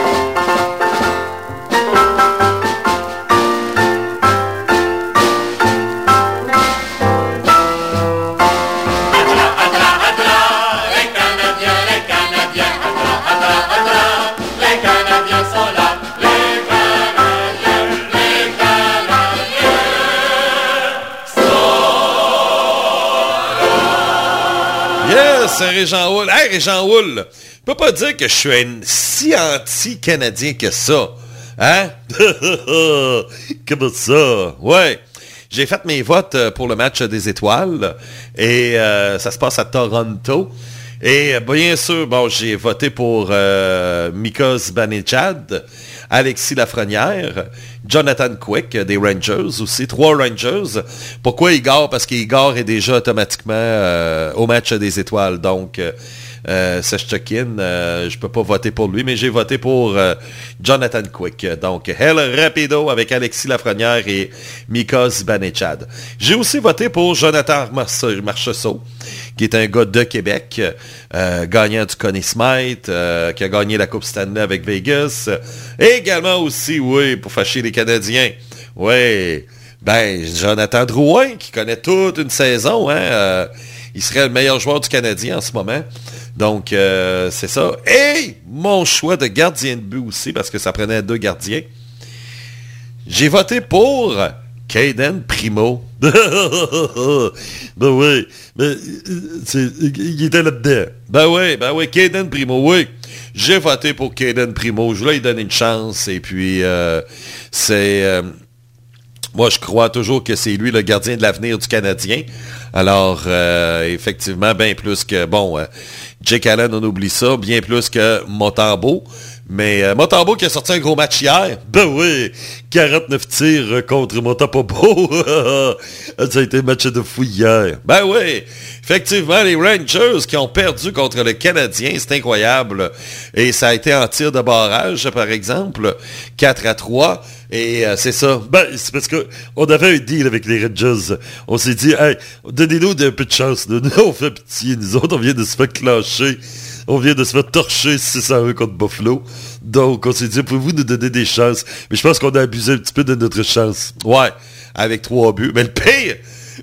C'est Régent Houle. Hey, Régent Houle, je peux pas dire que je suis un si anti-Canadien que ça. Hein? [LAUGHS] Comment ça? Ouais. J'ai fait mes votes euh, pour le match des étoiles et euh, ça se passe à Toronto. Et bien sûr, bon, j'ai voté pour euh, Mikos Banechad, Alexis Lafrenière, Jonathan Quick des Rangers aussi, trois Rangers. Pourquoi Igor? Parce qu'Igor est déjà automatiquement euh, au match des étoiles. Donc, euh, euh, je peux pas voter pour lui, mais j'ai voté pour euh, Jonathan Quick. Donc, Hell Rapido avec Alexis Lafrenière et Mikos Banechad. J'ai aussi voté pour Jonathan Marchessault, qui est un gars de Québec, euh, gagnant du Connie Smite, qui a gagné la Coupe Stanley avec Vegas. Également aussi, oui, pour fâcher les Canadiens. Oui. Ben, Jonathan Drouin, qui connaît toute une saison, hein, il serait le meilleur joueur du Canadien en ce moment. Donc, euh, c'est ça. Et mon choix de gardien de but aussi, parce que ça prenait deux gardiens. J'ai voté pour Caden Primo. [LAUGHS] ben oui, ben, il était là-dedans. Ben oui, ben oui, Caden Primo, oui. j'ai voté pour Caden Primo. Je voulais lui donner une chance. Et puis, euh, c'est... euh, moi, je crois toujours que c'est lui le gardien de l'avenir du Canadien. Alors, euh, effectivement, bien plus que... Bon, euh, Jake Allen, on oublie ça. Bien plus que Montembeau. Mais euh, qui a sorti un gros match hier. Ben oui, 49 tirs euh, contre Montembeau. [LAUGHS] ça a été un match de fou hier. Ben oui, effectivement, les Rangers qui ont perdu contre le Canadien, c'est incroyable. Et ça a été en tir de barrage, par exemple, 4 à 3. Et euh, c'est ça. Ben, c'est parce que on avait un deal avec les Rangers. On s'est dit, hey, donnez-nous un peu de chance. Nous, on fait pitié. Nous autres, on vient de se faire clencher. On vient de se faire torcher 601 contre Buffalo. Donc, on s'est dit, pouvez-vous nous donner des chances? Mais je pense qu'on a abusé un petit peu de notre chance. Ouais, avec trois buts. Mais le pire,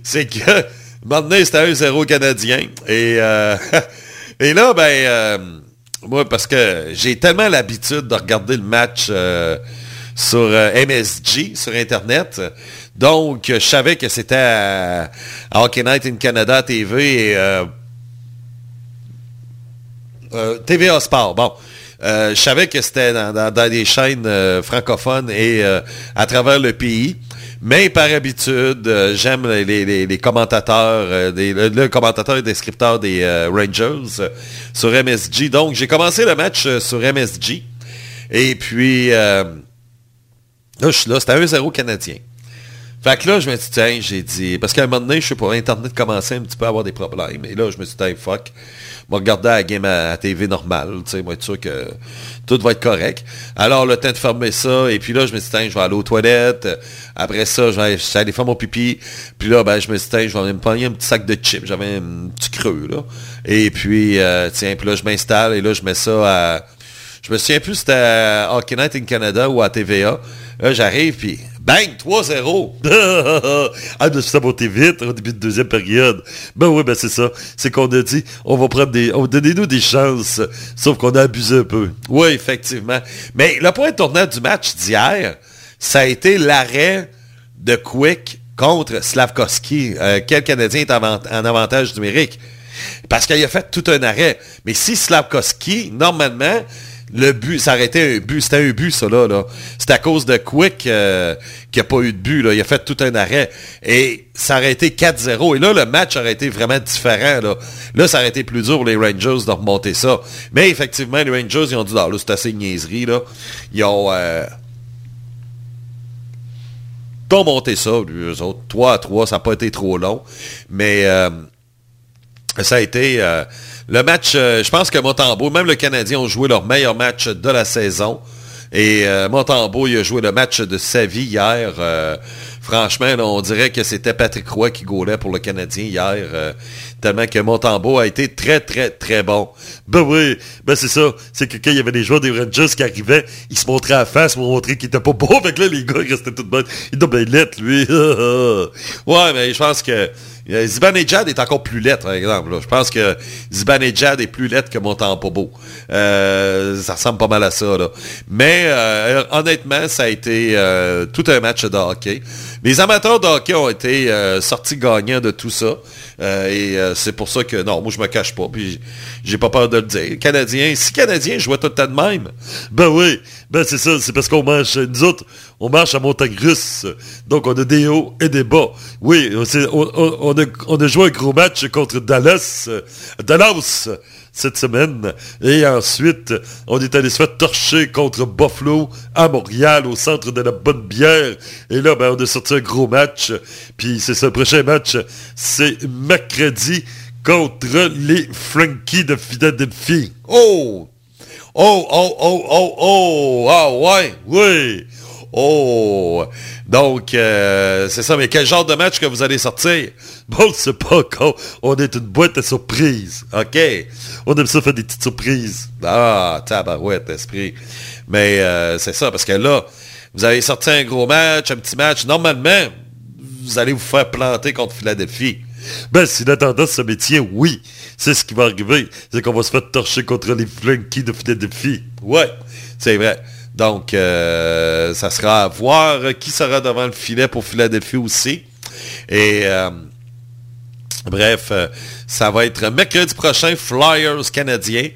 c'est que maintenant, c'était 1-0 Canadien. Et, euh, [LAUGHS] et là, ben, euh, moi, parce que j'ai tellement l'habitude de regarder le match euh, sur MSG, sur Internet. Donc, je savais que c'était à, à Hockey Night in Canada TV et euh, TVA Sport. Bon. Euh, je savais que c'était dans, des chaînes euh, francophones et à travers le pays. Mais par habitude, j'aime les, les- commentateurs, le, commentateur et descripteur des Rangers sur MSG. Donc, j'ai commencé le match sur MSG. Et puis, là, je suis là. C'était 1-0 canadien. Là, je me suis dit, tiens, j'ai dit, parce qu'à un moment donné, je sais pas, Internet commençait un petit peu à avoir des problèmes. Et là, je me suis dit, hey, fuck, je vais regarder la game à, TV normale, tu sais, moi, être sûr que tout va être correct. Alors, le temps de fermer ça, et puis là, je me suis dit, tiens, je vais aller aux toilettes. Après ça, je vais aller faire mon pipi. Puis là, ben, je me suis dit, tiens, je vais me prendre un petit sac de chips. J'avais un petit creux, là. Et puis, euh, tiens, puis là, je m'installe, et là, je mets ça à... Je me souviens plus c'était à Hockey Night in Canada ou à TVA. Là, j'arrive, puis bang, 3-0. [LAUGHS] ah, je me suis vite au début de deuxième période. Ben oui, ben c'est ça. C'est qu'on a dit, on va prendre des... On va donner nous des chances. Sauf qu'on a abusé un peu. Oui, effectivement. Mais le point tournant du match d'hier, ça a été l'arrêt de Quick contre Slavkovski. Euh, quel Canadien est en avantage numérique? Parce qu'il a fait tout un arrêt. Mais si Slavkovski, normalement, le but, ça aurait été un but. C'était un but, ça, là. là. À cause de Quick euh, qu'il n'y a pas eu de but. Là. Il a fait tout un arrêt. Et ça aurait été 4-0. Et là, le match aurait été vraiment différent. Là, là ça aurait été plus dur les Rangers de remonter ça. Mais effectivement, les Rangers, ils ont dit, ah, là, c'est assez niaiserie. Là. Ils ont... euh, monté ça, eux autres. 3 à 3, ça n'a pas été trop long. Mais euh, ça a été euh, le match, euh, je pense que Montembeau, même le Canadien ont joué leur meilleur match de la saison. Et euh, Montembeau, il a joué le match de sa vie hier. Euh, franchement, on dirait que c'était Patrick Roy qui gaulait pour le Canadien hier. euh, tellement que Montembeau a été très, très, très bon. Ben oui, ben c'est ça. C'est que quand il y avait des joueurs des Rangers qui arrivaient, ils se montraient à face pour montrer qu'ils étaient pas bons. [LAUGHS] Fait que là, les gars, ils restaient tout bonnes. Il était bien lettre, lui. [LAUGHS] ouais, mais je pense que Zibanejad est encore plus lettre, par exemple. Je pense que Zibanejad est plus lettre que Montembeau. Euh, ça ressemble pas mal à ça. Mais euh, honnêtement, ça a été euh, tout un match de hockey. Les amateurs de ont été euh, sortis gagnants de tout ça. Euh, et euh, c'est pour ça que, non, moi je me cache pas, puis j'ai pas peur de le dire. Canadien, si Canadien jouait tout le temps de même, ben oui, ben c'est ça, c'est parce qu'on marche, nous autres, on marche à montagne donc on a des hauts et des bas. Oui, on, on- a, joué un gros match contre Dallas, Dallas, cette semaine. Et ensuite, on est allé se faire torcher contre Buffalo à Montréal, au centre de la bonne bière. Et là, ben, on a sorti un gros match. Puis c'est ce prochain match, c'est mercredi contre les Frankies de Philadelphie. Oh! Oh, oh, oh, oh, oh! Ah ouais, oui! Oh! Donc, euh, c'est ça, mais quel genre de match que vous allez sortir? [LAUGHS] Bon, c'est pas encore. On est une boîte à surprises, OK? On aime ça faire des petites surprises. Ah, tabarouette, esprit. Mais euh, c'est ça, parce que là, vous avez sorti un gros match, un petit match. Normalement, vous allez vous faire planter contre Philadelphie. Ben, si la tendance se métier, oui. C'est ce qui va arriver. C'est qu'on va se faire torcher contre les flunkies de Philadelphie. Ouais, c'est vrai. Donc, euh, ça sera à voir qui sera devant le filet pour Philadelphie aussi. Et euh, bref, euh, ça va être mercredi prochain, Flyers canadiens.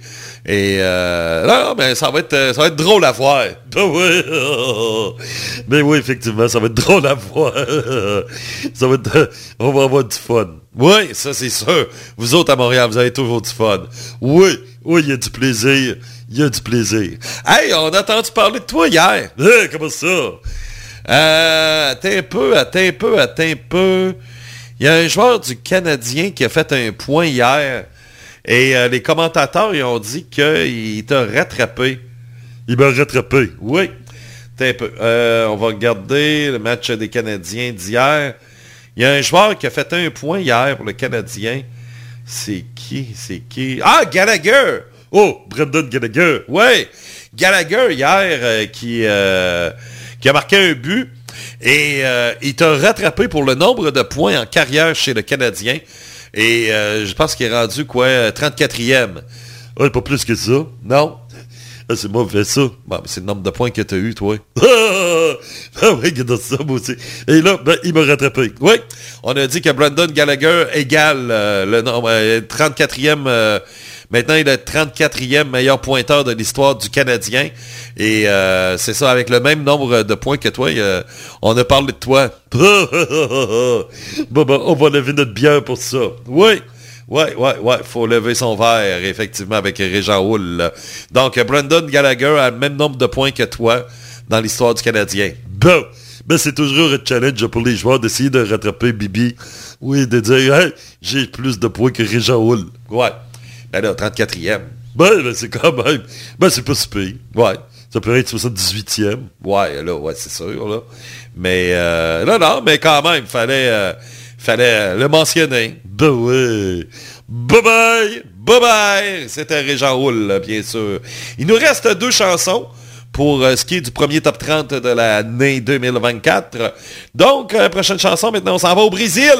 Et euh, ça va être ça va être drôle à voir. [LAUGHS] Ben oui. Mais [LAUGHS] oui, effectivement, ça va être drôle à voir. [LAUGHS] Ça va être, on va avoir du fun. Oui, ça c'est sûr. Vous autres à Montréal, vous avez toujours du fun. Oui, oui, il y a du plaisir. Il y a du plaisir. Hey, on a entendu parler de toi hier. Hein, comment ça? Euh, attends un peu, attends un peu, attends un peu. Il y a un joueur du Canadien qui a fait un point hier. Et euh, les commentateurs, ils ont dit qu'il t'a rattrapé. Il m'a rattrapé. Oui. Attends un peu. Euh, on va regarder le match des Canadiens d'hier. Il y a un joueur qui a fait un point hier pour le Canadien. C'est qui? C'est qui? Ah, Gallagher! Oh, Brendan Gallagher. Oui. Gallagher, hier, euh, qui, qui a marqué un but. Et il t'a rattrapé pour le nombre de points en carrière chez le Canadien. Et je pense qu'il est rendu, quoi, 34e. Ouais, pas plus que ça. Non. Ah, c'est mauvais ça. Bon, c'est le nombre de points que tu as eu, toi. [LAUGHS] ah oui, ça, moi aussi. Et là, ben, il m'a rattrapé. Oui, on a dit que Brandon Gallagher égale le nombre, 34e. Maintenant, il est le 34e meilleur pointeur de l'histoire du Canadien. Et c'est ça, avec le même nombre de points que toi, on a parlé de toi. [LAUGHS] bon, ben, on va lever notre bière pour ça. Oui. Ouais, ouais, ouais, faut lever son verre, effectivement, avec Régent Hull. Donc, Brandon Gallagher a le même nombre de points que toi dans l'histoire du Canadien. Bon, ben c'est toujours un challenge pour les joueurs d'essayer de rattraper Bibi. Oui, de dire, hey, j'ai plus de points que Régent Hull. Ouais. Ben là, 34e. Ben, ben c'est quand même, ben c'est pas super. Ouais. Ça peut être 78e. Ouais, là, ouais, c'est sûr, là. Mais, euh, non, non, mais quand même, fallait... Euh, Fallait le mentionner. Ben oui. Bye bye. Bye bye. C'était Régent Roule, bien sûr. Il nous reste deux chansons pour euh, ce qui est du premier top 30 de l'année 2024. Donc, euh, prochaine chanson, maintenant, on s'en va au Brésil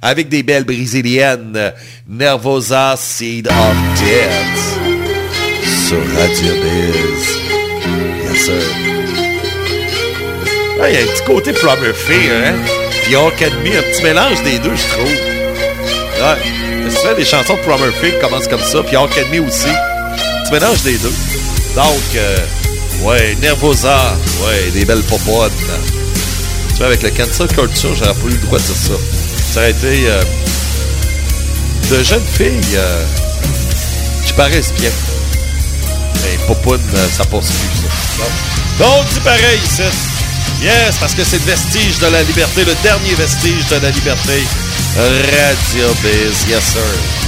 avec des belles brésiliennes. Nervosa Seed of Death sur Radio Biz. Yes, sir. Il y a un petit côté Plumber Fear, hein? Puis Academy, un petit mélange des deux, je trouve. Ouais. C'est des chansons de Plumber Fear commencent comme ça, puis Academy aussi. Un petit mélange des deux. Donc, euh, ouais, Nervosa, ouais, des belles popotes. Tu vois, avec le cancel culture, j'aurais pas eu le droit de dire ça. Ça aurait été euh, de jeunes filles euh, qui paraissent bien. Mais popoune, euh, ça passe plus, ça. Donc, c'est pareil, c'est... Yes, parce que c'est le vestige de la liberté, le dernier vestige de la liberté. Radio Biz, yes sir.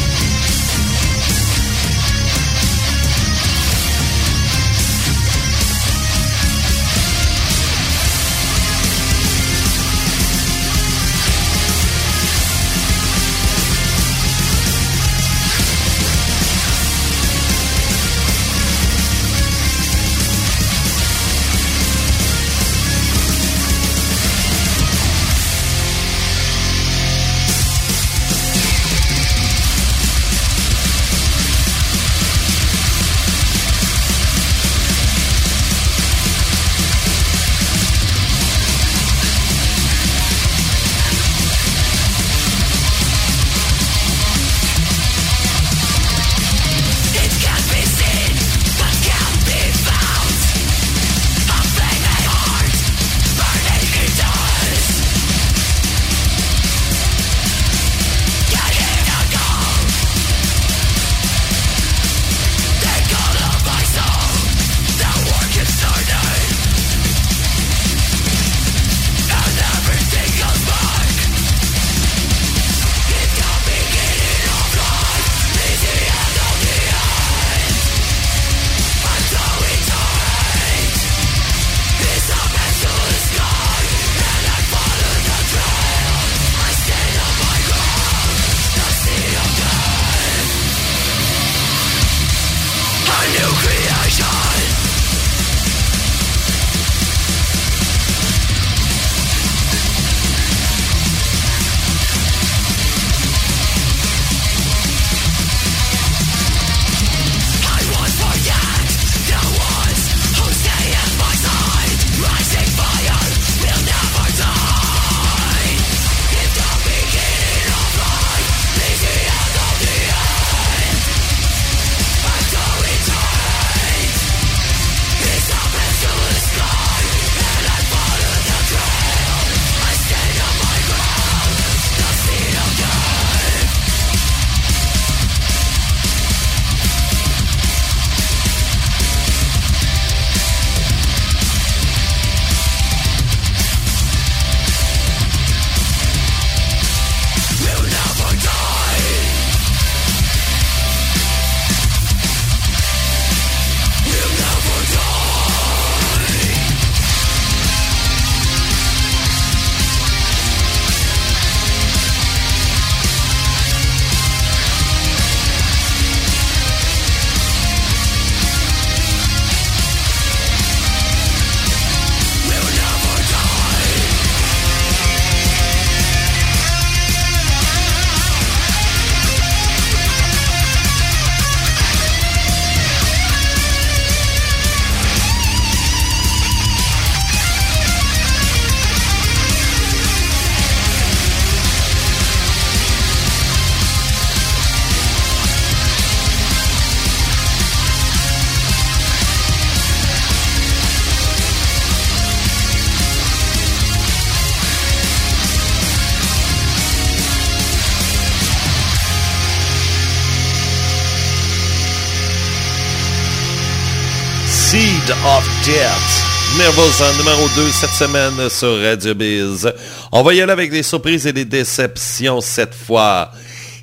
Death. Nervosa numéro 2 cette semaine sur Radio Biz. On va y aller avec des surprises et des déceptions cette fois.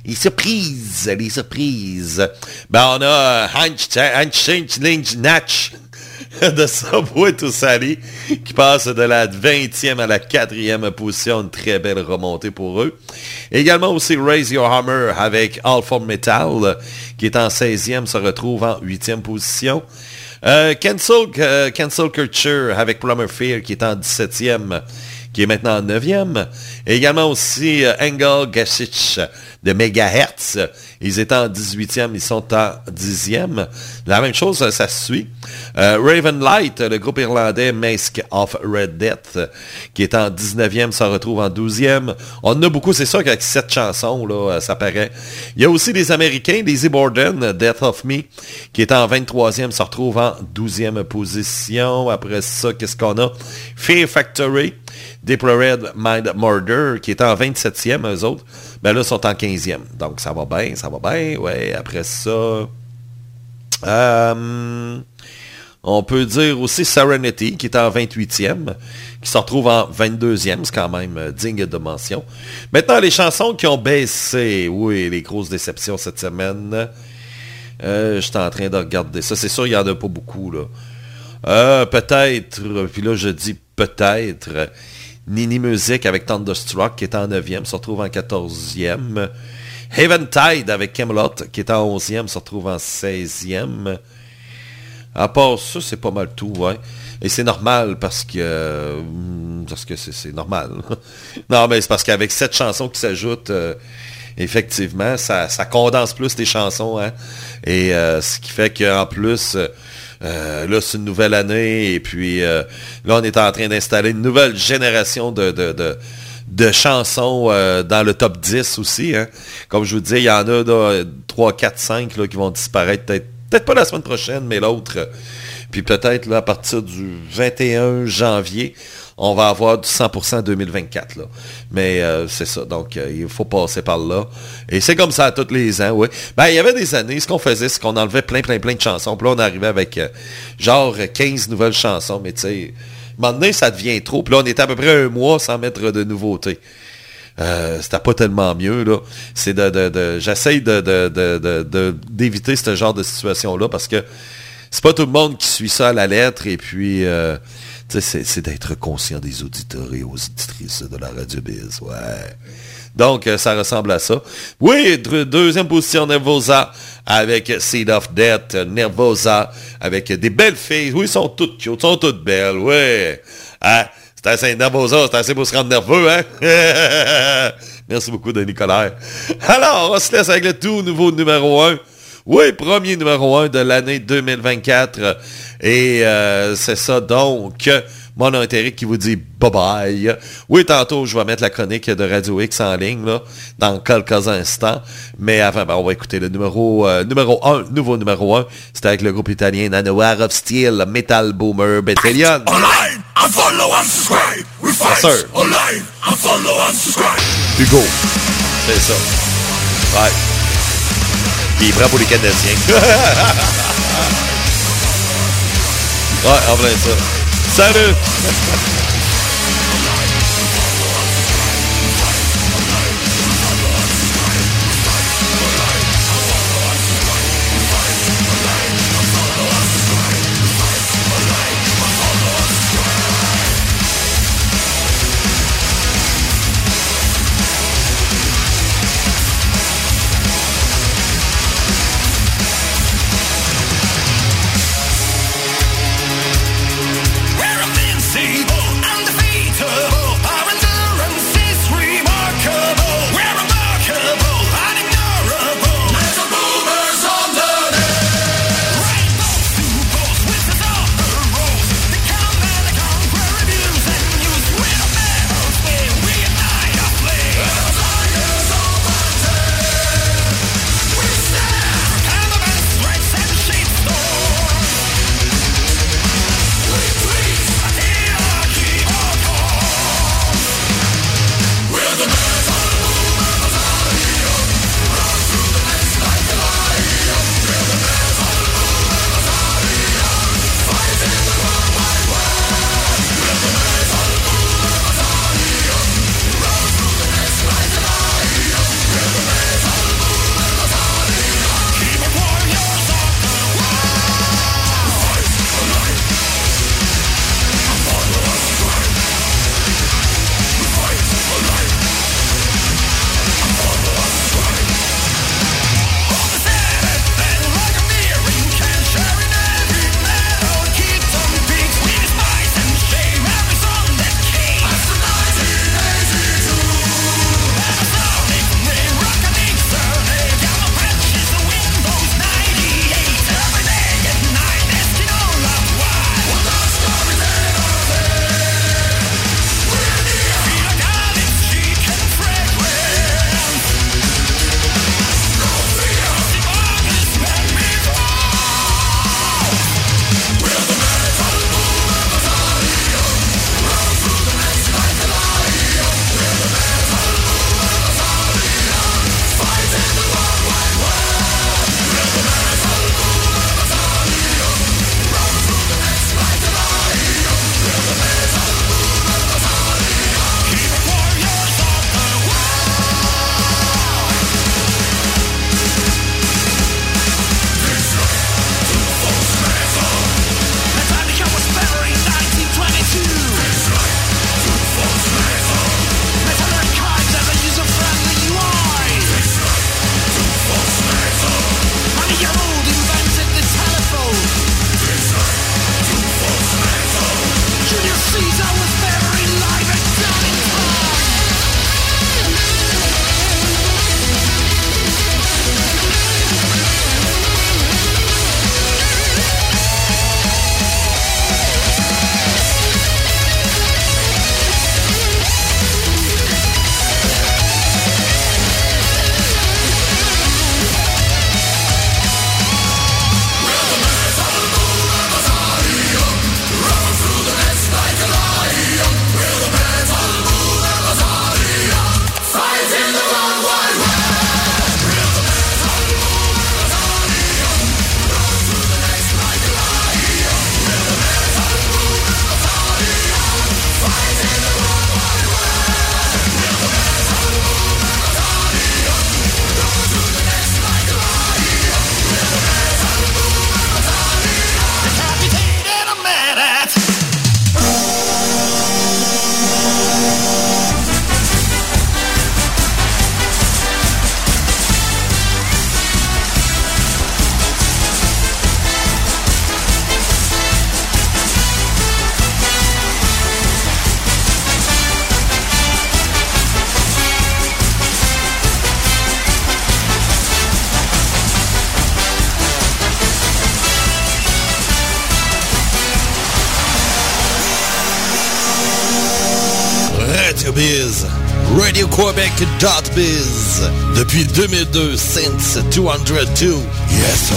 Les surprises, les surprises. Ben, on a Lynch Natch [LAUGHS] de Subway to Sally qui passe de la 20e à la 4e position. Une très belle remontée pour eux. Également aussi Raise Your Hammer avec Alpha Metal qui est en 16e, se retrouve en 8e position. Euh, cancel, euh, Culture avec Plummer Fear qui est en 17e, qui est maintenant en 9e. Également aussi euh, Engel Gasich de Megahertz. Ils étaient en 18e, ils sont en 10e. La même chose, ça suit. Euh, Raven Light, le groupe irlandais Mask of Red Death, qui est en 19e, ça retrouve en 12e. On en a beaucoup, c'est sûr qu'avec cette chanson, là, ça paraît. Il y a aussi des Américains, Daisy Borden, Death of Me, qui est en 23e, ça retrouve en 12e position. Après ça, qu'est-ce qu'on a? Fear Factory, Deplored Mind Murder, qui est en 27e, eux autres. Ben là, sont en 15e. Donc, ça va bien, ça va bien. Ouais, après ça... Euh, on peut dire aussi Serenity, qui est en 28e, qui se retrouve en 22e, c'est quand même euh, digne de mention. Maintenant, les chansons qui ont baissé, oui, les grosses déceptions cette semaine. Euh, J'étais en train de regarder ça. C'est sûr, il n'y en a pas beaucoup, là. Euh, peut-être, puis là, je dis peut-être, Nini Music avec Thunderstruck, qui est en 9e, se retrouve en 14e. Haven Tide avec Camelot, qui est en 11e, se retrouve en 16e. À part ça, c'est pas mal tout, ouais. Et c'est normal parce que... Hmm, parce que c'est normal. [LAUGHS] non, mais c'est parce qu'avec cette chanson qui s'ajoute, euh, effectivement, ça, condense plus les chansons. Hein? Et euh, ce qui fait qu'en plus... Euh, là, c'est une nouvelle année et puis là, on est en train d'installer une nouvelle génération de, chansons dans le top 10 aussi. Hein. Comme je vous dis, il y en a 3, 4, 5 là, qui vont disparaître peut-être Peut-être pas la semaine prochaine, mais l'autre. Puis peut-être à partir du 21 janvier, on va avoir du 100% 2024. Là. Mais euh, c'est ça. Donc, euh, il faut passer par là. Et c'est comme ça tous les ans, oui. Ben, il y avait des années, ce qu'on faisait, c'est qu'on enlevait plein, plein, plein de chansons. Puis là, on arrivait avec euh, genre 15 nouvelles chansons. Mais tu sais, maintenant, ça devient trop. Puis là, on était à peu près un mois sans mettre de nouveautés. Euh, c'était pas tellement mieux là. C'est de, de, de j'essaye de, d'éviter ce genre de situation là parce que c'est pas tout le monde qui suit ça à la lettre et puis c'est, d'être conscient des auditeurs et aux auditrices de la radio biz. Ouais. Donc, euh, ça ressemble à ça. Oui, deuxième position, Nervosa, avec Seed of Death, Nervosa, avec des belles filles. Oui, sont toutes cute, sont toutes belles, ouais. Hein? C'est assez nervosa, c'est assez pour se rendre nerveux, hein? [LAUGHS] Merci beaucoup, de Nicolas. Alors, on se laisse avec le tout nouveau numéro 1. Oui, premier numéro 1 de l'année 2024. Et euh, c'est ça donc. Mon Eric qui vous dit bye bye. Oui, tantôt, je vais mettre la chronique de Radio X en ligne, là, dans quelques instants. Mais avant, ben, on va écouter le numéro, euh, numéro 1, nouveau numéro 1. C'était avec le groupe italien Nanoir of Steel, Metal Boomer Battalion. Online, and follow and subscribe. We fight online, and follow and subscribe. Hugo. C'est ça. Ouais. Il est prêt pour les Canadiens. [LAUGHS] ouais, en plein ça. Salut RadioQuebec.biz. Depuis 2002, since 202. Yes, sir.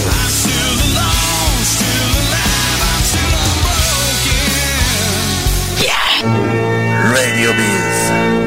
Radio Biz.